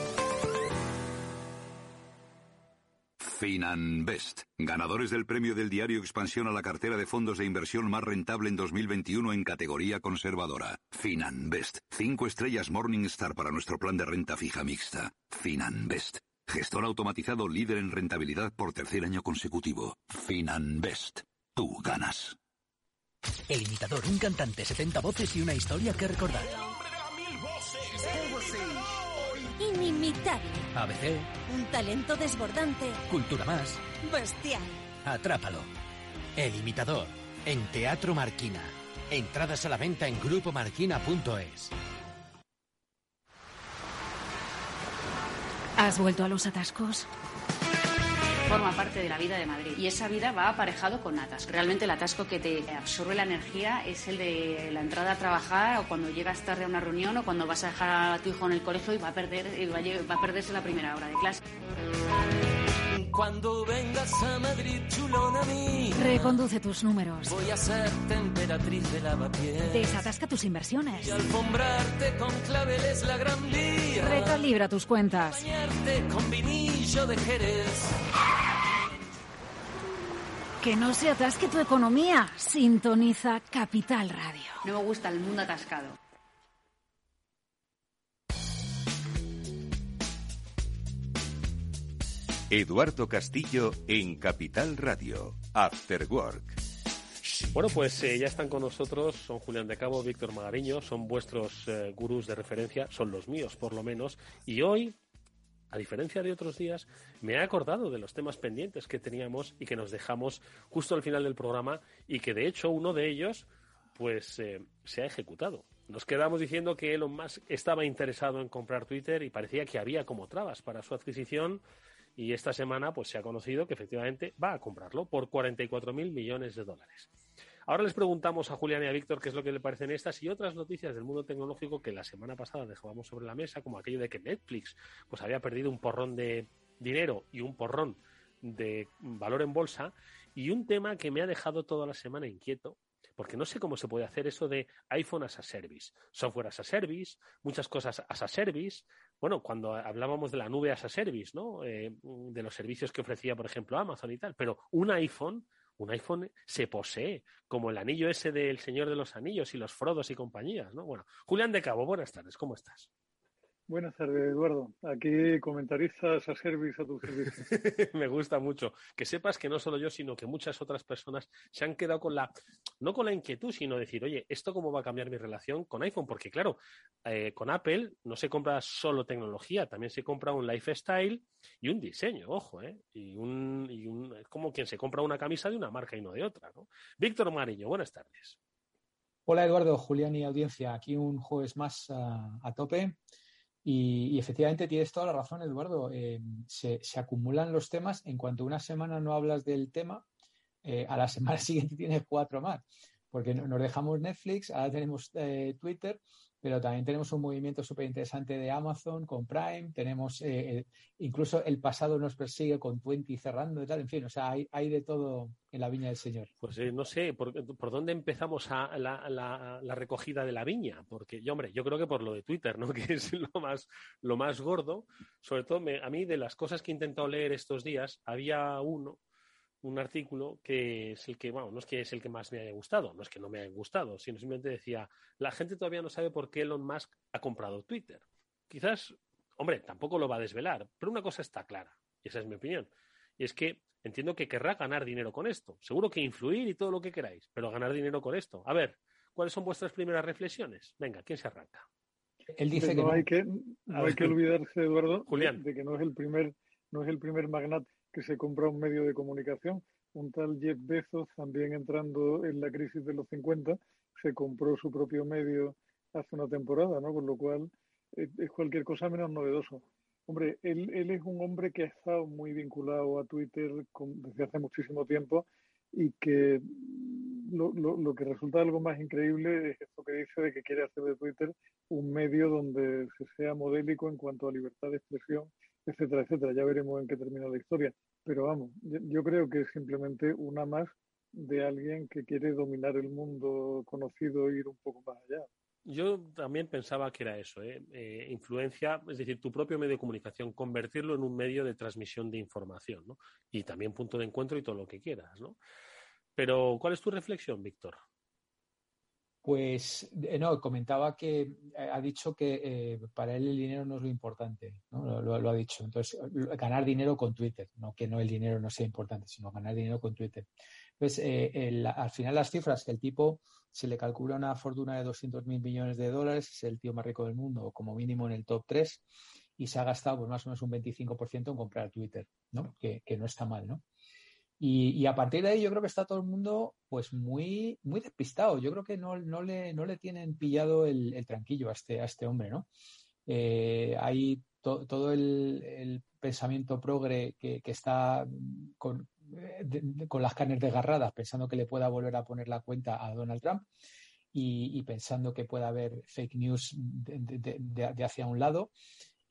Finanbest, ganadores del premio del diario Expansión a la cartera de fondos de inversión más rentable en 2021 en categoría conservadora. Finanbest, cinco estrellas Morningstar para nuestro plan de renta fija mixta. Finanbest, gestor automatizado líder en rentabilidad por tercer año consecutivo. Finanbest, tú ganas. El imitador, un cantante, 70 voces y una historia que recordar. Inimitable. ABC. Un talento desbordante. Cultura más. Bestial. Atrápalo. El imitador. En Teatro Marquina. Entradas a la venta en grupomarquina.es. ¿Has vuelto a los atascos? Forma parte de la vida de Madrid y esa vida va aparejado con atasco. Realmente el atasco que te absorbe la energía es el de la entrada a trabajar o cuando llegas tarde a una reunión o cuando vas a dejar a tu hijo en el colegio y va a, perder, va a perderse la primera hora de clase. Cuando vengas a Madrid, chulona mí. Reconduce tus números. Voy a ser temperatriz de lavapiés. Desatasca tus inversiones. Y alfombrarte con claveles la gran vía. Recalibra tus cuentas. Bañarte con vinillo de Jerez. Que no se atasque tu economía. Sintoniza Capital Radio. No me gusta el mundo atascado. Eduardo Castillo en Capital Radio, After Work. Bueno, pues eh, ya están con nosotros, son Julián de Cabo, Víctor Magariño, son vuestros eh, gurús de referencia, son los míos por lo menos, y hoy, a diferencia de otros días, me he acordado de los temas pendientes que teníamos y que nos dejamos justo al final del programa y que de hecho uno de ellos pues eh, se ha ejecutado. Nos quedamos diciendo que Elon Musk estaba interesado en comprar Twitter y parecía que había como trabas para su adquisición y esta semana pues se ha conocido que efectivamente va a comprarlo por 44 mil millones de dólares. Ahora les preguntamos a Julián y a Víctor qué es lo que le parecen estas y otras noticias del mundo tecnológico que la semana pasada dejábamos sobre la mesa, como aquello de que Netflix pues había perdido un porrón de dinero y un porrón de valor en bolsa y un tema que me ha dejado toda la semana inquieto porque no sé cómo se puede hacer eso de iPhone as a service, software as a service, muchas cosas as a service. Bueno, cuando hablábamos de la nube as a service, ¿no? Eh, de los servicios que ofrecía, por ejemplo, Amazon y tal, pero un iPhone, un iPhone se posee, como el anillo ese del Señor de los Anillos y los Frodos y compañías, ¿no? Bueno, Julián de Cabo, buenas tardes, ¿cómo estás? Buenas tardes, Eduardo. Aquí comentaristas a servicio a tu servicio. Me gusta mucho. Que sepas que no solo yo, sino que muchas otras personas se han quedado con la, no con la inquietud, sino decir, oye, ¿esto cómo va a cambiar mi relación con iPhone? Porque claro, eh, con Apple no se compra solo tecnología, también se compra un lifestyle y un diseño, ojo, ¿eh? Y un, y un, es como quien se compra una camisa de una marca y no de otra, ¿no? Víctor Mariño, buenas tardes. Hola Eduardo, Julián y audiencia. Aquí un jueves más uh, a tope. Y, y, efectivamente tienes toda la razón, Eduardo. Eh, se, se, acumulan los temas. En cuanto una semana no hablas del tema, eh, a la semana siguiente tienes cuatro más. Porque nos dejamos Netflix, ahora tenemos eh, Twitter, pero también tenemos un movimiento súper interesante de Amazon con Prime. Tenemos el, incluso el pasado nos persigue con Twenty cerrando y tal. En fin, o sea, hay, hay de todo en la viña del Señor. Pues eh, no sé, ¿por, ¿por, dónde empezamos a la, la, la, recogida de la viña? Porque, yo, hombre, yo creo que por lo de Twitter, ¿no? Que es lo más, lo más gordo. Sobre todo, me, a mí, de las cosas que he intentado leer estos días, había uno, un artículo que es el que, bueno, no es que es el que más me haya gustado, no es que no me haya gustado, sino simplemente decía, la gente todavía no sabe por qué Elon Musk ha comprado Twitter. Quizás, hombre, tampoco lo va a desvelar, pero una cosa está clara, y esa es mi opinión, y es que entiendo que querrá ganar dinero con esto. Seguro que influir y todo lo que queráis, pero ganar dinero con esto. A ver, ¿cuáles son vuestras primeras reflexiones? Venga, ¿quién se arranca? Él dice no que no. hay que, no hay que olvidarse, Eduardo, Julián. de que no es el primer, no es el primer magnate que se compra un medio de comunicación. Un tal Jeff Bezos, también entrando en la crisis de los 50, se compró su propio medio hace una temporada, ¿no? Con lo cual es, es cualquier cosa menos novedoso. Hombre, él, él, es un hombre que ha estado muy vinculado a Twitter desde hace muchísimo tiempo y que lo, lo, lo, que resulta algo más increíble es esto que dice de que quiere hacer de Twitter un medio donde se sea modélico en cuanto a libertad de expresión, etcétera, etcétera. Ya veremos en qué termina la historia. Pero vamos, yo, creo que es simplemente una más de alguien que quiere dominar el mundo conocido e ir un poco más allá. Yo también pensaba que era eso, ¿eh? ¿eh? influencia, es decir, tu propio medio de comunicación, convertirlo en un medio de transmisión de información, ¿no? Y también punto de encuentro y todo lo que quieras, ¿no? Pero, ¿cuál es tu reflexión, Víctor? Pues eh, no, comentaba que eh, ha dicho que eh, para él el dinero no es lo importante, ¿no? Lo, ha dicho. Entonces, ganar dinero con Twitter, no que no el dinero no sea importante, sino ganar dinero con Twitter. Entonces, al final las cifras que el tipo se le calcula una fortuna de 200 mil millones de dólares, es el tío más rico del mundo, como mínimo en el top 3, y se ha gastado pues, más o menos un 25% en comprar Twitter, ¿no? Que, que no está mal, ¿no? Y, a partir de ahí yo creo que está todo el mundo pues muy, muy despistado. Yo creo que no, no, le, no le tienen pillado el, tranquillo a este, a este hombre, ¿no? Eh, hay todo el, pensamiento progre que, está con, con, las carnes desgarradas, pensando que le pueda volver a poner la cuenta a Donald Trump y, pensando que pueda haber fake news de hacia un lado.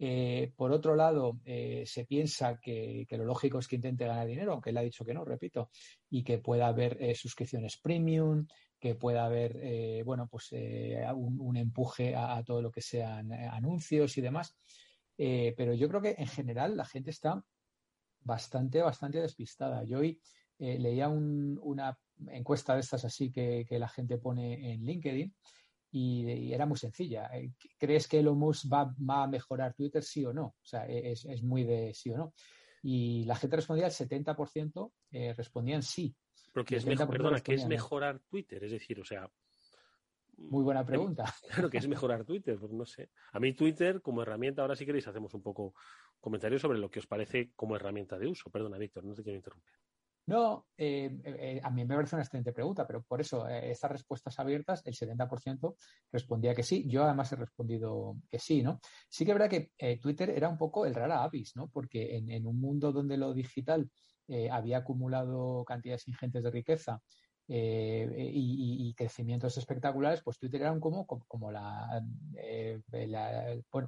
Eh, por otro lado, eh, se piensa que, lo lógico es que intente ganar dinero, aunque él ha dicho que no, repito, y que pueda haber eh, suscripciones premium, que pueda haber, bueno, pues un, empuje a, todo lo que sean anuncios y demás. pero yo creo que en general la gente está bastante, bastante despistada. Yo hoy leía una encuesta de estas así que la gente pone en LinkedIn y, era muy sencilla. Eh, ¿Crees que Elon Musk va, a mejorar Twitter, sí o no? O sea, e, es, muy de sí o no. Y la gente respondía, el 70% eh, respondían sí. Pero que es, perdona, ¿qué es mejorar Twitter? Es decir, o sea... Muy buena pregunta. Claro, que es mejorar Twitter? Pues no sé. A mí Twitter como herramienta, ahora si queréis hacemos un poco comentarios sobre lo que os parece como herramienta de uso. Perdona, Víctor, no te quiero interrumpir. No, eh, eh, a mí me parece una excelente pregunta, pero por eso eh, estas respuestas abiertas, el 70% respondía que sí. Yo además he respondido que sí, ¿no? Sí que es verdad que Twitter era un poco el rara avis, ¿no? Porque en, un mundo donde lo digital había acumulado cantidades ingentes de riqueza y, crecimientos espectaculares, pues Twitter era como, como, la,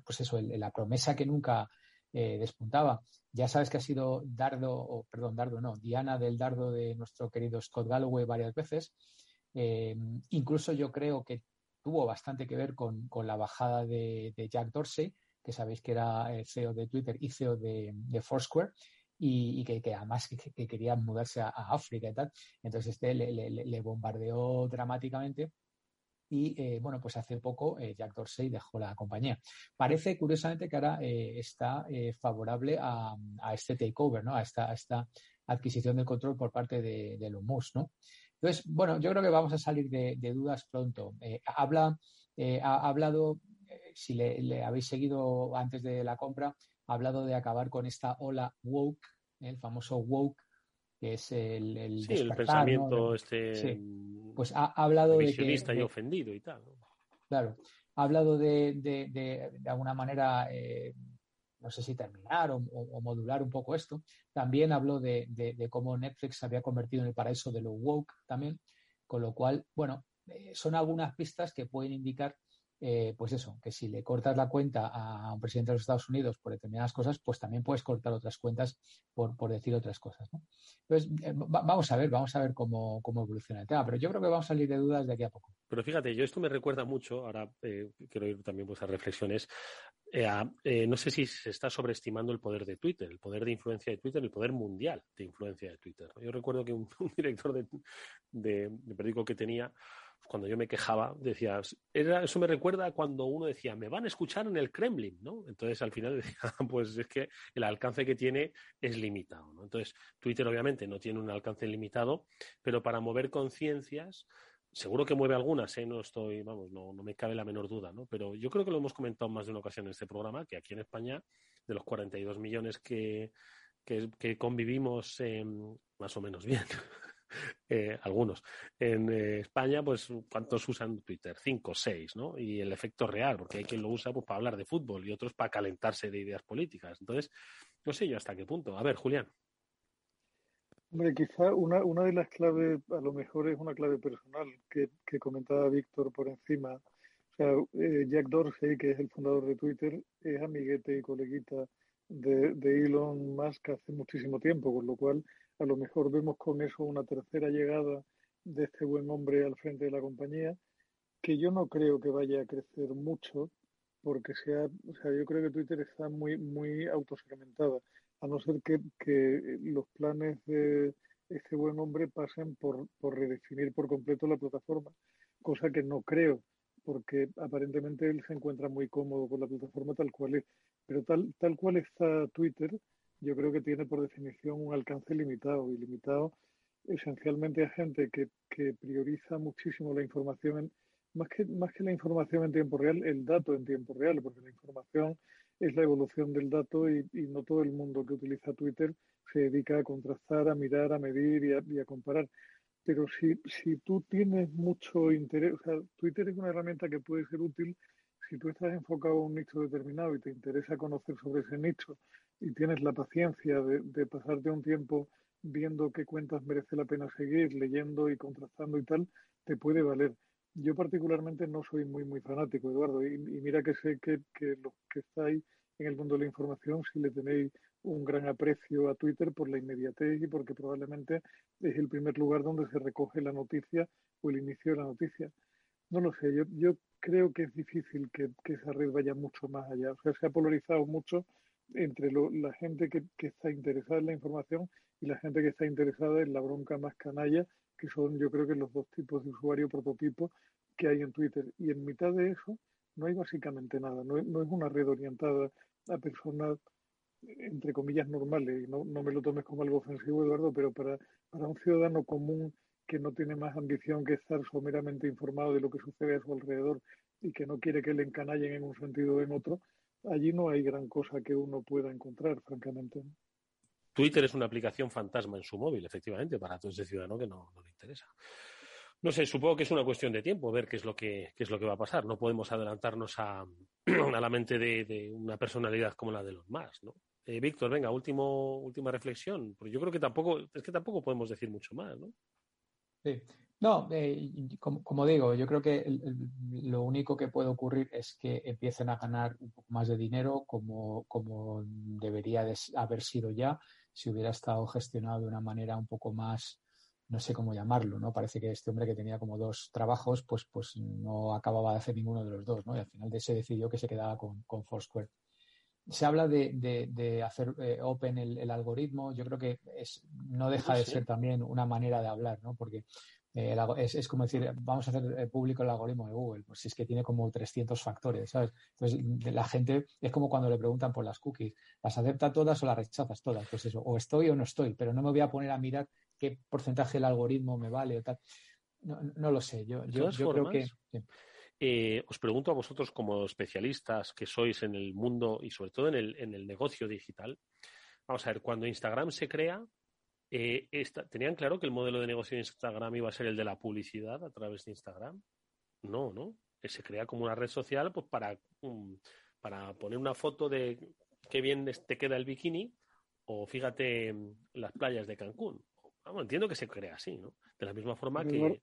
pues eso, la promesa que nunca eh, despuntaba. Ya sabes que ha sido dardo, o perdón, dardo no, Diana del dardo de nuestro querido Scott Galloway varias veces. Eh, incluso yo creo que tuvo bastante que ver con, la bajada de, Jack Dorsey, que sabéis que era eh, CEO de Twitter y CEO de, Foursquare, y, que, además que, quería mudarse a, África y tal. Entonces este le bombardeó dramáticamente y eh, bueno, pues hace poco eh, Jack Dorsey dejó la compañía. Parece curiosamente que ahora eh, está favorable a, este takeover, ¿no? A esta, esta adquisición del control por parte de, de Elon Musk, ¿no? Entonces, bueno, yo creo que vamos a salir de, dudas pronto. habla, ha hablado, si le, habéis seguido antes de la compra, ha hablado de acabar con esta ola woke, el famoso woke, que es el, el, sí, el pensamiento este pues ha, hablado de que y ofendido y tal claro ha hablado de de, de, alguna manera eh, no sé si terminar o, modular un poco esto. También habló de, de, cómo Netflix se había convertido en el paraíso de lo woke también con lo cual bueno eh, son algunas pistas que pueden indicar eh, pues eso, que si le cortas la cuenta a un presidente de los Estados Unidos por determinadas cosas, pues también puedes cortar otras cuentas por, decir otras cosas. Entonces, eh, vamos a ver, vamos a ver cómo, evoluciona el tema, pero yo creo que vamos a salir de dudas de aquí a poco. Pero fíjate, yo esto me recuerda mucho, ahora eh, quiero ir también a reflexiones, no sé si se está sobreestimando el poder de Twitter, el poder de influencia de Twitter, el poder mundial de influencia de Twitter. Yo recuerdo que un, director de, de, de periódico que tenía cuando yo me quejaba, decías, era, eso me recuerda a cuando uno decía, me van a escuchar en el Kremlin, ¿no? Entonces al final decía, pues es que el alcance que tiene es limitado, ¿no? Entonces Twitter obviamente no tiene un alcance limitado, pero para mover conciencias, seguro que mueve algunas, ¿eh? No estoy, vamos, no, no me cabe la menor duda, ¿no? Pero yo creo que lo hemos comentado más de una ocasión en este programa, que aquí en España, de los 42 millones que, que, convivimos más o menos bien. Eh, algunos. En eh, España, pues, ¿cuántos usan Twitter? Cinco, seis, ¿no? Y el efecto real, porque hay quien lo usa pues, para hablar de fútbol y otros para calentarse de ideas políticas. Entonces, no sé yo hasta qué punto. A ver, Julián. Hombre, quizá una, una de las claves, a lo mejor es una clave personal que, comentaba Víctor por encima. O sea, eh, Jack Dorsey, que es el fundador de Twitter, es amiguete y coleguita de, de Elon Musk hace muchísimo tiempo, con lo cual a lo mejor vemos con eso una tercera llegada de este buen hombre al frente de la compañía. que yo no creo que vaya a crecer mucho porque sea, o sea, yo creo que Twitter está muy, muy autosegmentada, a no ser que, que los planes de este buen hombre pasen por, por redefinir por completo la plataforma, cosa que no creo, porque aparentemente él se encuentra muy cómodo con la plataforma tal cual es. Pero tal, tal cual está Twitter, yo creo que tiene por definición un alcance limitado y limitado esencialmente a gente que, que prioriza muchísimo la información, en, más, que, más que la información en tiempo real, el dato en tiempo real, porque la información es la evolución del dato y, no todo el mundo que utiliza Twitter se dedica a contrastar, a mirar, a medir y a, y comparar. Pero si, si tú tienes mucho interés, o sea, Twitter es una herramienta que puede ser útil si tú estás enfocado a un nicho determinado y te interesa conocer sobre ese nicho y tienes la paciencia de, pasarte un tiempo viendo qué cuentas merece la pena seguir, leyendo y contrastando y tal, te puede valer. Yo particularmente no soy muy, muy fanático, Eduardo, y, y mira que sé que, que los que estáis en el mundo de la información, si le tenéis un gran aprecio a Twitter por la inmediatez y porque probablemente es el primer lugar donde se recoge la noticia o el inicio de la noticia. No lo sé, yo, yo creo que es difícil que, que esa red vaya mucho más allá. O sea, se ha polarizado mucho entre lo, la gente que, que, está interesada en la información y la gente que está interesada en la bronca más canalla, que son yo creo que los dos tipos de usuario prototipo que hay en Twitter. Y en mitad de eso no hay básicamente nada, no, es una red orientada a personas entre comillas normales, y no, no me lo tomes como algo ofensivo, Eduardo, pero para, para un ciudadano común que no tiene más ambición que estar someramente informado de lo que sucede a su alrededor y que no quiere que le encanallen en un sentido o en otro, allí no hay gran cosa que uno pueda encontrar, francamente. Twitter es una aplicación fantasma en su móvil, efectivamente, para todo ese ciudadano que no, no le interesa. No sé, supongo que es una cuestión de tiempo ver qué es lo que, qué es lo que va a pasar. No podemos adelantarnos a, a la mente de, de, una personalidad como la de los más, ¿no? Eh, Víctor, venga, último, última reflexión, porque yo creo que tampoco, es que tampoco podemos decir mucho más, ¿no? Sí. No, eh, como, como, digo, yo creo que el, el, lo único que puede ocurrir es que empiecen a ganar un poco más de dinero como, como debería de haber sido ya si hubiera estado gestionado de una manera un poco más, no sé cómo llamarlo, ¿no? Parece que este hombre que tenía como dos trabajos, pues, pues no acababa de hacer ninguno de los dos, ¿no? Y al final de se decidió que se quedaba con, con Foursquare se habla de, de, de hacer eh, open el, el, algoritmo. Yo creo que es, no deja de ser también una manera de hablar, ¿no? Porque eh, es, es, como decir, vamos a hacer eh, público el algoritmo de Google, pues si es que tiene como 300 factores, ¿sabes? Entonces, la gente es como cuando le preguntan por las cookies, ¿las acepta todas o las rechazas todas? Pues eso, o estoy o no estoy, pero no me voy a poner a mirar qué porcentaje del algoritmo me vale o tal. No, no lo sé, yo, yo, yo creo que. Sí. Eh, os pregunto a vosotros como especialistas que sois en el mundo y sobre todo en el, en el negocio digital, vamos a ver, cuando Instagram se crea, eh, esta, ¿tenían claro que el modelo de negocio de Instagram iba a ser el de la publicidad a través de Instagram? No, ¿no? Que se crea como una red social pues para, um, para poner una foto de qué bien te queda el bikini o fíjate las playas de Cancún. Vamos, entiendo que se crea así, ¿no? De la misma forma que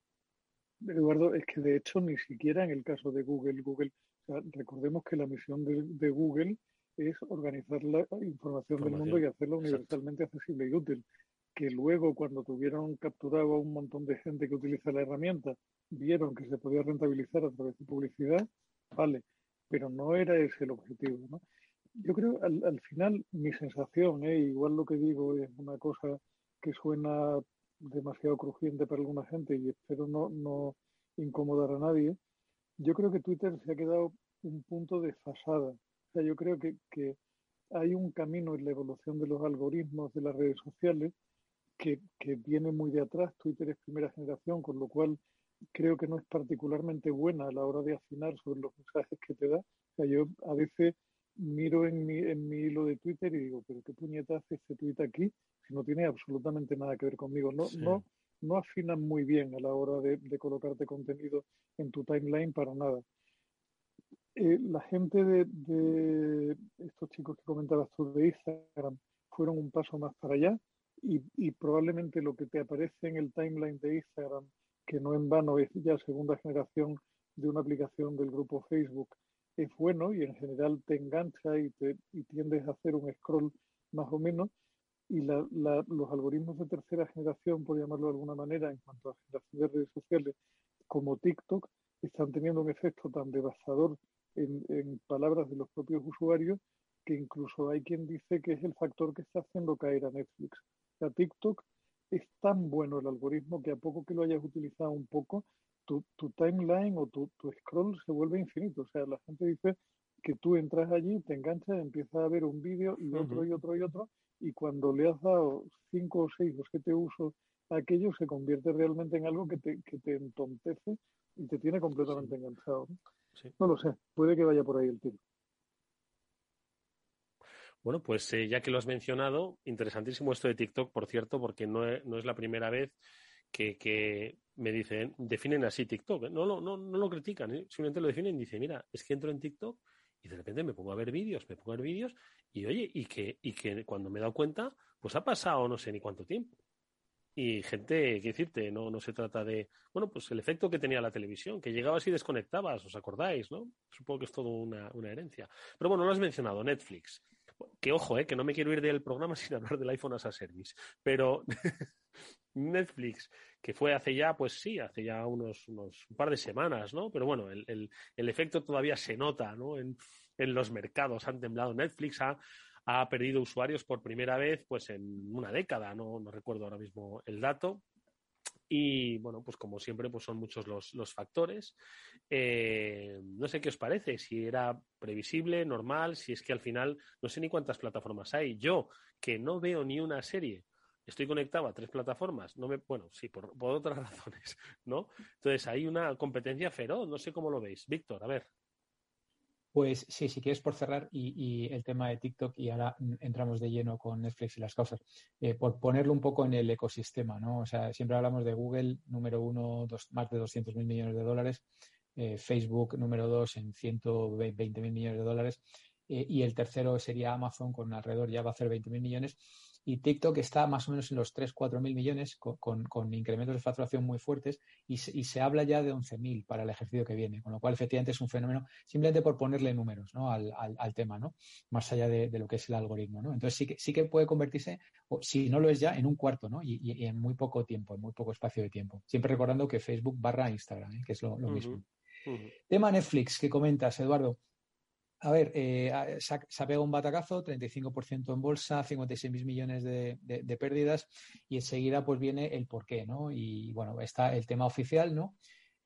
Eduardo, es que de hecho ni siquiera en el caso de Google, Google, o sea, recordemos que la misión de, de, Google es organizar la información del mundo y hacerla universalmente Exacto. accesible y útil. Que luego, cuando tuvieron capturado a un montón de gente que utiliza la herramienta, vieron que se podía rentabilizar a través de publicidad, vale, pero no era ese el objetivo. ¿no? Yo creo, al, al final, mi sensación, ¿eh? igual lo que digo es una cosa que suena demasiado crujiente para alguna gente y espero no, no incomodar a nadie, yo creo que Twitter se ha quedado un punto desfasada. O sea, yo creo que, que hay un camino en la evolución de los algoritmos de las redes sociales que, que, viene muy de atrás. Twitter es primera generación, con lo cual creo que no es particularmente buena a la hora de afinar sobre los mensajes que te da. O sea, yo a veces miro en mi, en mi hilo de Twitter y digo, pero qué puñeta hace este tweet aquí si no tiene absolutamente nada que ver conmigo. No, sí. no, no afinan muy bien a la hora de, de, colocarte contenido en tu timeline para nada. Eh, la gente de, de, estos chicos que comentabas tú de Instagram fueron un paso más para allá y, y probablemente lo que te aparece en el timeline de Instagram, que no en vano es ya segunda generación de una aplicación del grupo Facebook, es bueno y en general te engancha y, te, y tiendes a hacer un scroll más o menos. Y la, los algoritmos de tercera generación, por llamarlo de alguna manera, en cuanto a generación de redes sociales, como TikTok, están teniendo un efecto tan devastador en palabras de los propios usuarios que incluso hay quien dice que es el factor que está haciendo caer a Netflix. Sea, TikTok es tan bueno el algoritmo que a poco que lo hayas utilizado un poco, tu, tu timeline o tu, tu, scroll se vuelve infinito. O sea, la gente dice que tú entras allí, te enganchas, empiezas a ver un vídeo y otro y otro y otro, y cuando le has dado cinco o seis o siete usos a aquello, se convierte realmente en algo que te, que te entontece y te tiene completamente sí. enganchado. Sí. no lo sé, puede que vaya por ahí el tiro. Bueno, pues eh, ya que lo has mencionado, interesantísimo esto de TikTok, por cierto, porque no no es la primera vez que, que, me dicen, definen así TikTok. ¿eh? No, no, no, no lo critican, ¿eh? simplemente lo definen y dicen, mira, es que entro en TikTok y de repente me pongo a ver vídeos, me pongo a ver vídeos y oye, y que, y que cuando me he dado cuenta, pues ha pasado no sé ni cuánto tiempo. Y gente, qué decirte, no, no se trata de, bueno, pues el efecto que tenía la televisión, que llegabas y desconectabas, ¿os acordáis, no? Supongo que es todo una, una herencia. Pero bueno, lo has mencionado, Netflix. Que ojo, eh, que no me quiero ir del programa sin hablar del iPhone as a Service. Pero Netflix, que fue hace ya, pues sí, hace ya unos, unos un par de semanas, ¿no? Pero bueno, el, el, el efecto todavía se nota, ¿no? En, en, los mercados han temblado. Netflix ha, ha, perdido usuarios por primera vez, pues en una década, no, no recuerdo ahora mismo el dato. Y bueno, pues como siempre, pues son muchos los, los factores. Eh, no sé qué os parece, si era previsible, normal, si es que al final no sé ni cuántas plataformas hay. Yo, que no veo ni una serie, estoy conectado a tres plataformas, no me, bueno, sí, por, por otras razones, ¿no? Entonces hay una competencia feroz, no sé cómo lo veis. Víctor, a ver. Pues sí, si quieres por cerrar y, el tema de TikTok y ahora entramos de lleno con Netflix y las causas, eh, por ponerlo un poco en el ecosistema, ¿no? O sea, siempre hablamos de Google, número uno, dos, más de 200 mil millones de dólares, eh, Facebook, número dos, en 120 mil millones de dólares, eh, y el tercero sería Amazon, con alrededor ya va a hacer 20 mil millones, y TikTok está más o menos en los 3, 4 mil millones con, con, con, incrementos de facturación muy fuertes y se, y se habla ya de 11 mil para el ejercicio que viene, con lo cual efectivamente es un fenómeno simplemente por ponerle números ¿no? al, al, al, tema, ¿no? más allá de, de, lo que es el algoritmo. ¿no? Entonces sí que, sí que puede convertirse, o si no lo es ya, en un cuarto ¿no? y, y, en muy poco tiempo, en muy poco espacio de tiempo. Siempre recordando que Facebook barra Instagram, ¿eh? que es lo, lo uh -huh. mismo. Uh -huh. Tema Netflix que comentas, Eduardo. A ver, eh, se, ha, se, ha, pegado un batacazo, 35% en bolsa, 56 millones de, de, de, pérdidas y enseguida pues viene el porqué, ¿no? Y bueno, está el tema oficial, ¿no?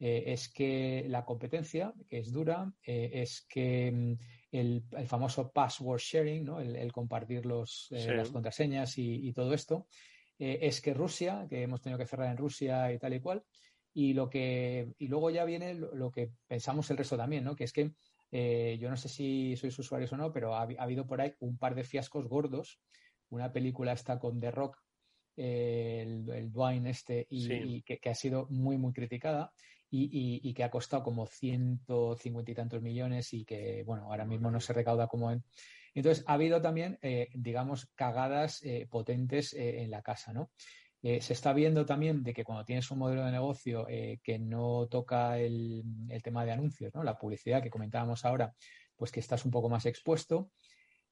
Eh, es que la competencia, que es dura, eh, es que mm, el, el, famoso password sharing, ¿no? El, el compartir los, eh, sí. las contraseñas y, y todo esto, es que Rusia, que hemos tenido que cerrar en Rusia y tal y cual, y lo que y luego ya viene lo, lo que pensamos el resto también, ¿no? Que es que eh, yo no sé si sois usuarios o no, pero ha, ha, habido por ahí un par de fiascos gordos. Una película está con The Rock, eh, el, el, Dwayne este, y, sí. y que, que, ha sido muy, muy criticada y, y, y, que ha costado como 150 y tantos millones y que, bueno, ahora mismo no se recauda como en... Entonces, ha habido también, eh, digamos, cagadas eh, potentes en la casa, ¿no? Eh, se está viendo también de que cuando tienes un modelo de negocio eh, que no toca el, tema de anuncios, la publicidad que comentábamos ahora, pues que estás un poco más expuesto.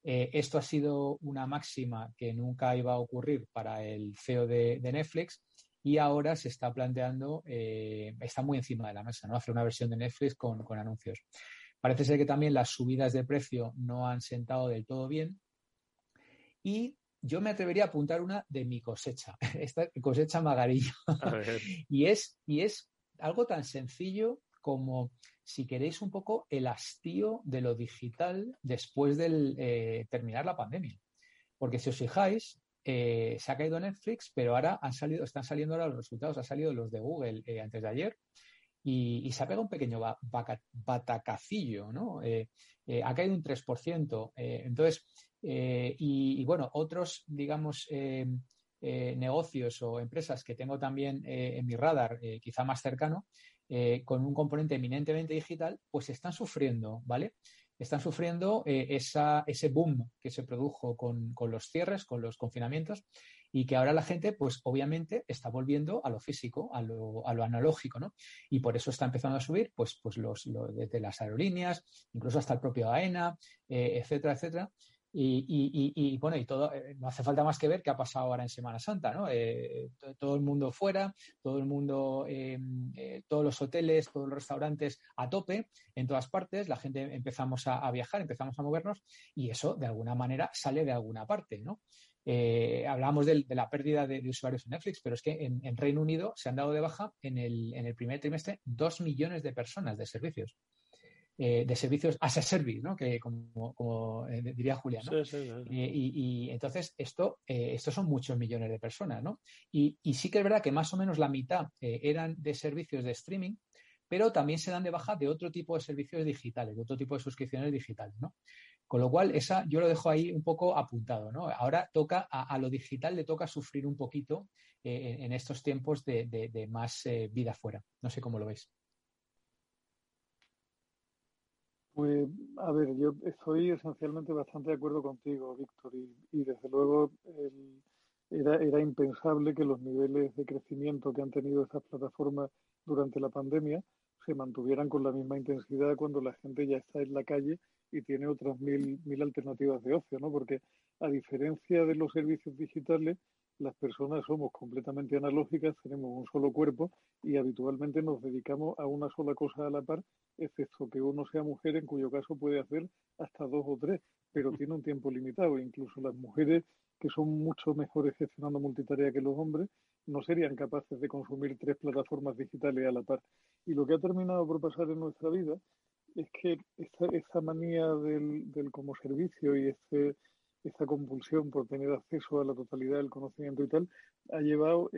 Eh, esto ha sido una máxima que nunca iba a ocurrir para el CEO de, Netflix y ahora se está planteando, está muy encima de la mesa, ¿no? hacer una versión de Netflix con, con anuncios. Parece ser que también las subidas de precio no han sentado del todo bien y yo me atrevería a apuntar una de mi cosecha, esta cosecha magarillo. y, es, y es algo tan sencillo como, si queréis, un poco el hastío de lo digital después de eh, terminar la pandemia. Porque si os fijáis, eh, se ha caído Netflix, pero ahora han salido, están saliendo ahora los resultados, han salido los de Google eh, antes de ayer. Y, se ha pegado un pequeño batacacillo, ¿no? Eh, eh, ha caído un 3%. Eh, entonces, y, bueno, otros, digamos, negocios o empresas que tengo también en mi radar, quizá más cercano, con un componente eminentemente digital, pues están sufriendo, ¿vale? Están sufriendo esa, ese boom que se produjo con, con los cierres, con los confinamientos, y que ahora la gente, pues obviamente, está volviendo a lo físico, a lo, a lo analógico, ¿no? Y por eso está empezando a subir, pues, pues los, los desde las aerolíneas, incluso hasta el propio AENA, eh, etcétera, etcétera. Y, bueno, y todo, eh, no hace falta más que ver qué ha pasado ahora en Semana Santa, ¿no? Eh, todo el mundo fuera, todo el mundo, em, eh, todos los hoteles, todos los restaurantes a tope, en todas partes, la gente empezamos a, viajar, empezamos a movernos y eso de alguna manera sale de alguna parte, ¿no? hablábamos de, la pérdida de, usuarios en Netflix, pero es que en, Reino Unido se han dado de baja en el, en el primer trimestre dos millones de personas de servicios. Eh, de servicios as a service, ¿no? Que como, eh, diría Julián, ¿no? Eh, y, entonces esto, estos son muchos millones de personas, ¿no? Y, sí que es verdad que más o menos la mitad eran de servicios de streaming, pero también se dan de baja de otro tipo de servicios digitales, de otro tipo de suscripciones digitales, ¿no? Con lo cual, esa yo lo dejo ahí un poco apuntado, ¿no? Ahora toca, a, lo digital le toca sufrir un poquito en estos tiempos de, de más vida fuera. No sé cómo lo veis. Pues, a ver, yo estoy esencialmente bastante de acuerdo contigo, Víctor, y, desde luego era, era impensable que los niveles de crecimiento que han tenido estas plataformas durante la pandemia se mantuvieran con la misma intensidad cuando la gente ya está en la calle y tiene otras mil, mil alternativas de ocio, ¿no? Porque a diferencia de los servicios digitales, las personas somos completamente analógicas, tenemos un solo cuerpo y habitualmente nos dedicamos a una sola cosa a la par, excepto que uno sea mujer, en cuyo caso puede hacer hasta dos o tres, pero tiene un tiempo limitado. Incluso las mujeres, que son mucho mejores gestionando multitarea que los hombres, no serían capaces de consumir tres plataformas digitales a la par. Y lo que ha terminado por pasar en nuestra vida es que esa, manía del, del como servicio y este esa compulsión por tener acceso a la totalidad del conocimiento y tal, ha llevado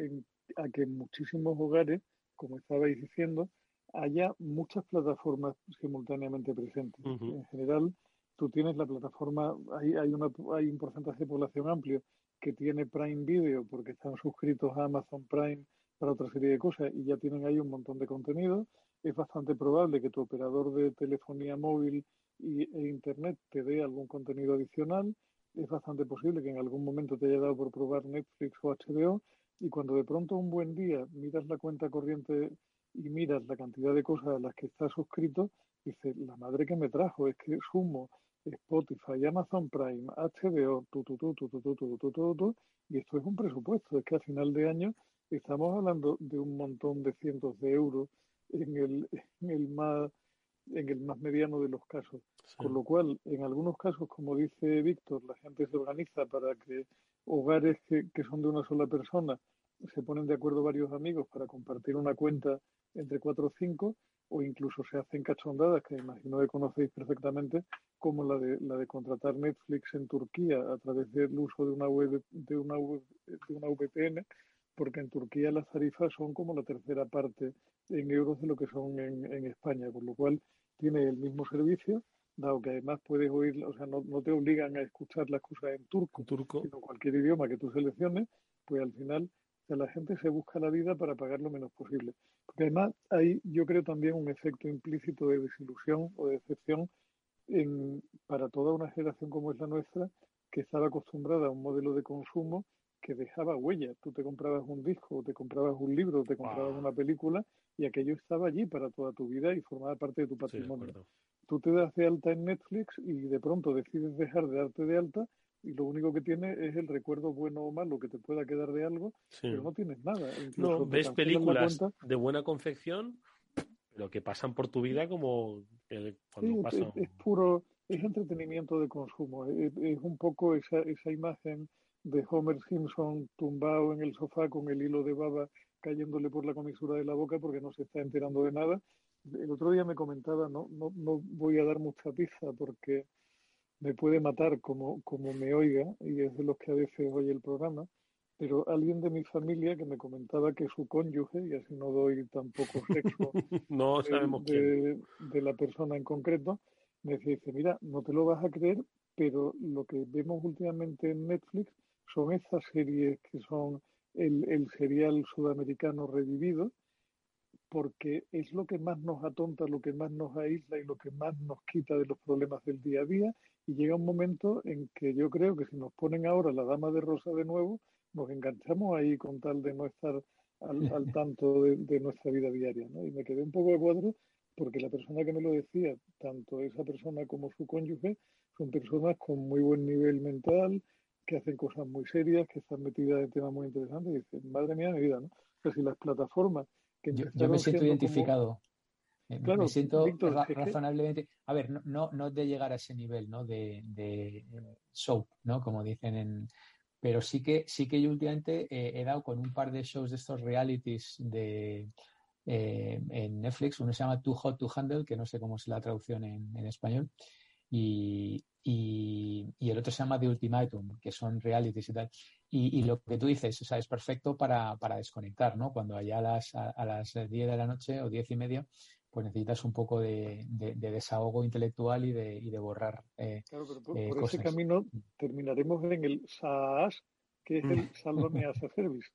a que en muchísimos hogares, como estabais diciendo, haya muchas plataformas simultáneamente presentes. En general, tú tienes la plataforma, hay, hay, una, hay un porcentaje de población amplio que tiene Prime Video porque están suscritos a Amazon Prime para otra serie de cosas y ya tienen ahí un montón de contenido. Es bastante probable que tu operador de telefonía móvil y, e Internet te dé algún contenido adicional es bastante posible que en algún momento te haya dado por probar Netflix o HBO y cuando de pronto un buen día miras la cuenta corriente y miras la cantidad de cosas a las que estás suscrito, dices, la madre que me trajo es que sumo Spotify, Amazon Prime, HBO, tu, tu, tu, tu, tu, tu, tu, tu, tu, tu, y esto es un presupuesto, es que a final de año estamos hablando de un montón de cientos de euros en el, en el más en el más mediano de los casos. Con lo cual, en algunos casos, como dice Víctor, la gente se organiza para que hogares que, que son de una sola persona se ponen de acuerdo varios amigos para compartir una cuenta entre cuatro o cinco, o incluso se hacen cachondadas, que imagino que conocéis perfectamente, como la de, la de contratar Netflix en Turquía a través del uso de una, web, de una, de una VPN, porque en Turquía las tarifas son como la tercera parte en euros de lo que son en, en España, con lo cual tiene el mismo servicio, dado que además puedes oír, o sea, no, no te obligan a escuchar las cosas en turco, turco, sino cualquier idioma que tú selecciones, pues al final la gente se busca la vida para pagar lo menos posible. Porque además hay, yo creo, también un efecto implícito de desilusión o de decepción en, para toda una generación como es la nuestra, que estaba acostumbrada a un modelo de consumo que dejaba huella. Tú te comprabas un disco, te comprabas un libro, te comprabas una película y aquello estaba allí para toda tu vida y formaba parte de tu patrimonio. Tú te das de alta en Netflix y de pronto decides dejar de darte de alta y lo único que tienes es el recuerdo bueno o malo que te pueda quedar de algo, pero no tienes nada. no, ves películas de buena confección, pero que pasan por tu vida como cuando sí, es, puro, es entretenimiento de consumo, es, es un poco esa, esa imagen de Homer Simpson tumbado en el sofá con el hilo de baba cayéndole por la comisura de la boca porque no se está enterando de nada. El otro día me comentaba, no, no, no voy a dar mucha pizza porque me puede matar como, como me oiga, y es de los que a veces oye el programa, pero alguien de mi familia que me comentaba que su cónyuge, y así no doy tampoco sexo no sabemos de, de, la persona en concreto, me dice, mira, no te lo vas a creer, pero lo que vemos últimamente en Netflix son esas series que son el, el serial sudamericano revivido, porque es lo que más nos atonta, lo que más nos aísla y lo que más nos quita de los problemas del día a día. Y llega un momento en que yo creo que si nos ponen ahora la dama de rosa de nuevo, nos enganchamos ahí con tal de no estar al, al tanto de, de, nuestra vida diaria. ¿no? Y me quedé un poco de cuadro porque la persona que me lo decía, tanto esa persona como su cónyuge, son personas con muy buen nivel mental, que hacen cosas muy serias, que están metidas en temas muy interesantes y dicen, madre mía mi vida, ¿no? O sea, si las plataformas que yo, me siento identificado. Eh, me siento razonablemente. A ver, no, no, de llegar a ese nivel, ¿no? De, de eh, soap, ¿no? Como dicen en. Pero sí que, sí que yo últimamente he dado con un par de shows de estos realities de, eh, en Netflix. Uno se llama Too Hot to Handle, que no sé cómo es la traducción en, en español. Y, y, el otro se llama The Ultimatum, que son realities y tal. Y, lo que tú dices, o sea, es perfecto para, para desconectar, ¿no? Cuando allá a las, a, las 10 de la noche o 10 y media, pues necesitas un poco de, de, desahogo intelectual y de, y de borrar. Eh, claro, pero por, eh, ese camino terminaremos en el SaaS, que es el Sálvame as a Service.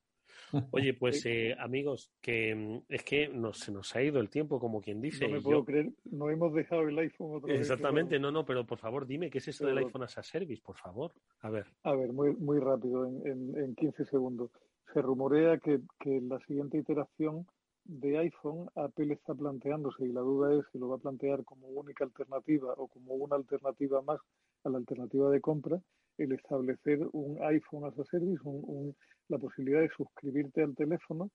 Oye, pues eh, amigos, que mm, es que se nos ha ido el tiempo, como quien dice. No me puedo creer, no hemos dejado el iPhone otra vez. Exactamente, no, no, pero por favor, dime, ¿qué es eso del iPhone as a Service, por favor? A ver. A ver, muy, muy rápido, en, en, 15 segundos. Se rumorea que, que la siguiente iteración de iPhone, Apple está planteándose, y la duda es si lo va a plantear como única alternativa o como una alternativa más a la alternativa de compra, el establecer un iPhone as a service, la posibilidad de suscribirte al teléfono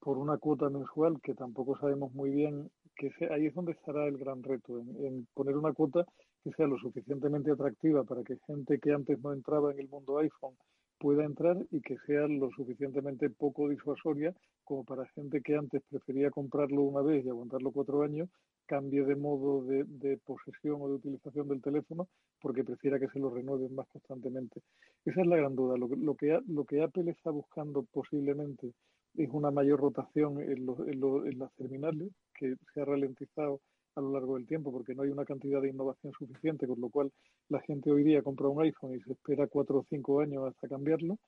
por una cuota mensual que tampoco sabemos muy bien que sea, ahí es donde estará el gran reto, en, poner una cuota que sea lo suficientemente atractiva para que gente que antes no entraba en el mundo iPhone pueda entrar y que sea lo suficientemente poco disuasoria como para gente que antes prefería comprarlo una vez y aguantarlo cuatro años, cambie de modo de, posesión o de utilización del teléfono porque prefiera que se lo renueven más constantemente. Esa es la gran duda. Lo, lo, que, lo que Apple está buscando posiblemente es una mayor rotación en, en las terminales, que se ha ralentizado a lo largo del tiempo porque no hay una cantidad de innovación suficiente, con lo cual la gente hoy día compra un iPhone y se espera cuatro o cinco años hasta cambiarlo.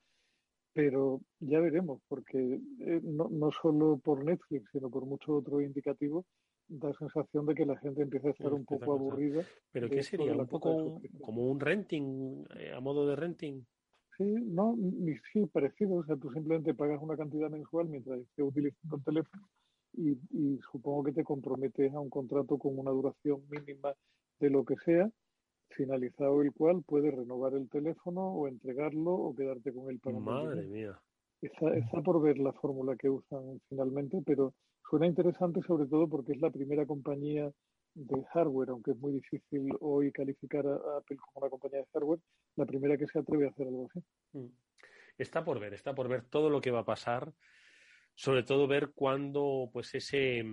Pero ya veremos, porque eh, no, no solo por Netflix, sino por muchos otros indicativos, da sensación de que la gente empieza a estar un poco aburrida. ¿Pero qué sería? ¿Un poco como un renting, eh, a modo de renting? Sí, no, sí, parecido. O sea, tú simplemente pagas una cantidad mensual mientras estés utilizando el teléfono y, supongo que te comprometes a un contrato con una duración mínima de lo que sea, finalizado el cual puedes renovar el teléfono o entregarlo o quedarte con él para Madre mía. Está, está por ver la fórmula que usan finalmente, pero suena interesante sobre todo porque es la primera compañía de hardware, aunque es muy difícil hoy calificar a Apple como una compañía de hardware, la primera que se atreve a hacer algo así. Mm. Está por ver, está por ver todo lo que va a pasar sobre todo ver cuándo pues ese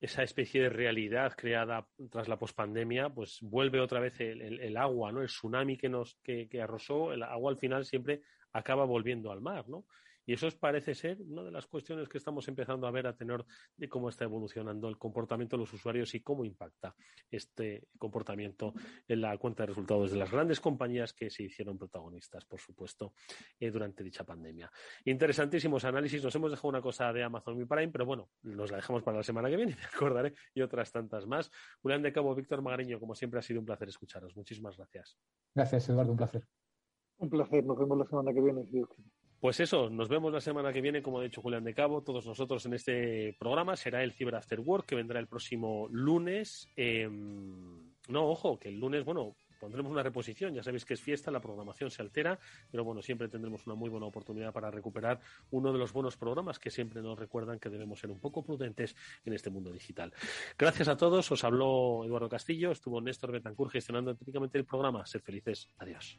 esa especie de realidad creada tras la pospandemia, pues vuelve otra vez el, agua, ¿no? El tsunami que nos que, que, arrosó, el agua al final siempre acaba volviendo al mar, ¿no? Y eso parece ser una de las cuestiones que estamos empezando a ver a tener de cómo está evolucionando el comportamiento de los usuarios y cómo impacta este comportamiento en la cuenta de resultados de las grandes compañías que se hicieron protagonistas, por supuesto, eh, durante dicha pandemia. Interesantísimos análisis. Nos hemos dejado una cosa de Amazon Mi Prime, pero bueno, nos la dejamos para la semana que viene, me acordaré, y otras tantas más. Julián de Cabo, Víctor Magariño, como siempre ha sido un placer escucharos. Muchísimas gracias. Gracias, Eduardo, un placer. Un placer, nos vemos la semana que viene, pues eso, nos vemos la semana que viene, como ha dicho Julián de Cabo, todos nosotros en este programa. Será el Cyber After Work, que vendrá el próximo lunes. Em, no, ojo, que el lunes, bueno, pondremos una reposición. Ya sabéis que es fiesta, la programación se altera, pero bueno, siempre tendremos una muy buena oportunidad para recuperar uno de los buenos programas que siempre nos recuerdan que debemos ser un poco prudentes en este mundo digital. Gracias a todos, os habló Eduardo Castillo, estuvo Néstor Betancourt gestionando técnicamente el programa. Sed felices, adiós.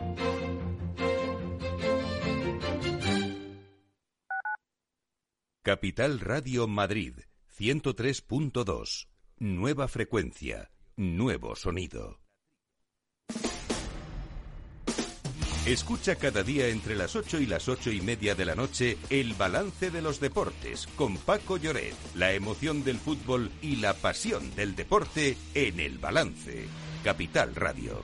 Capital Radio Madrid 103.2. Nueva frecuencia, nuevo sonido. Escucha cada día entre las 8 y las ocho y media de la noche el balance de los deportes con Paco Lloret, la emoción del fútbol y la pasión del deporte en el balance. Capital Radio.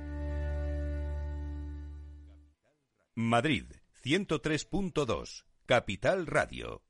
Madrid 103.2, Capital Radio.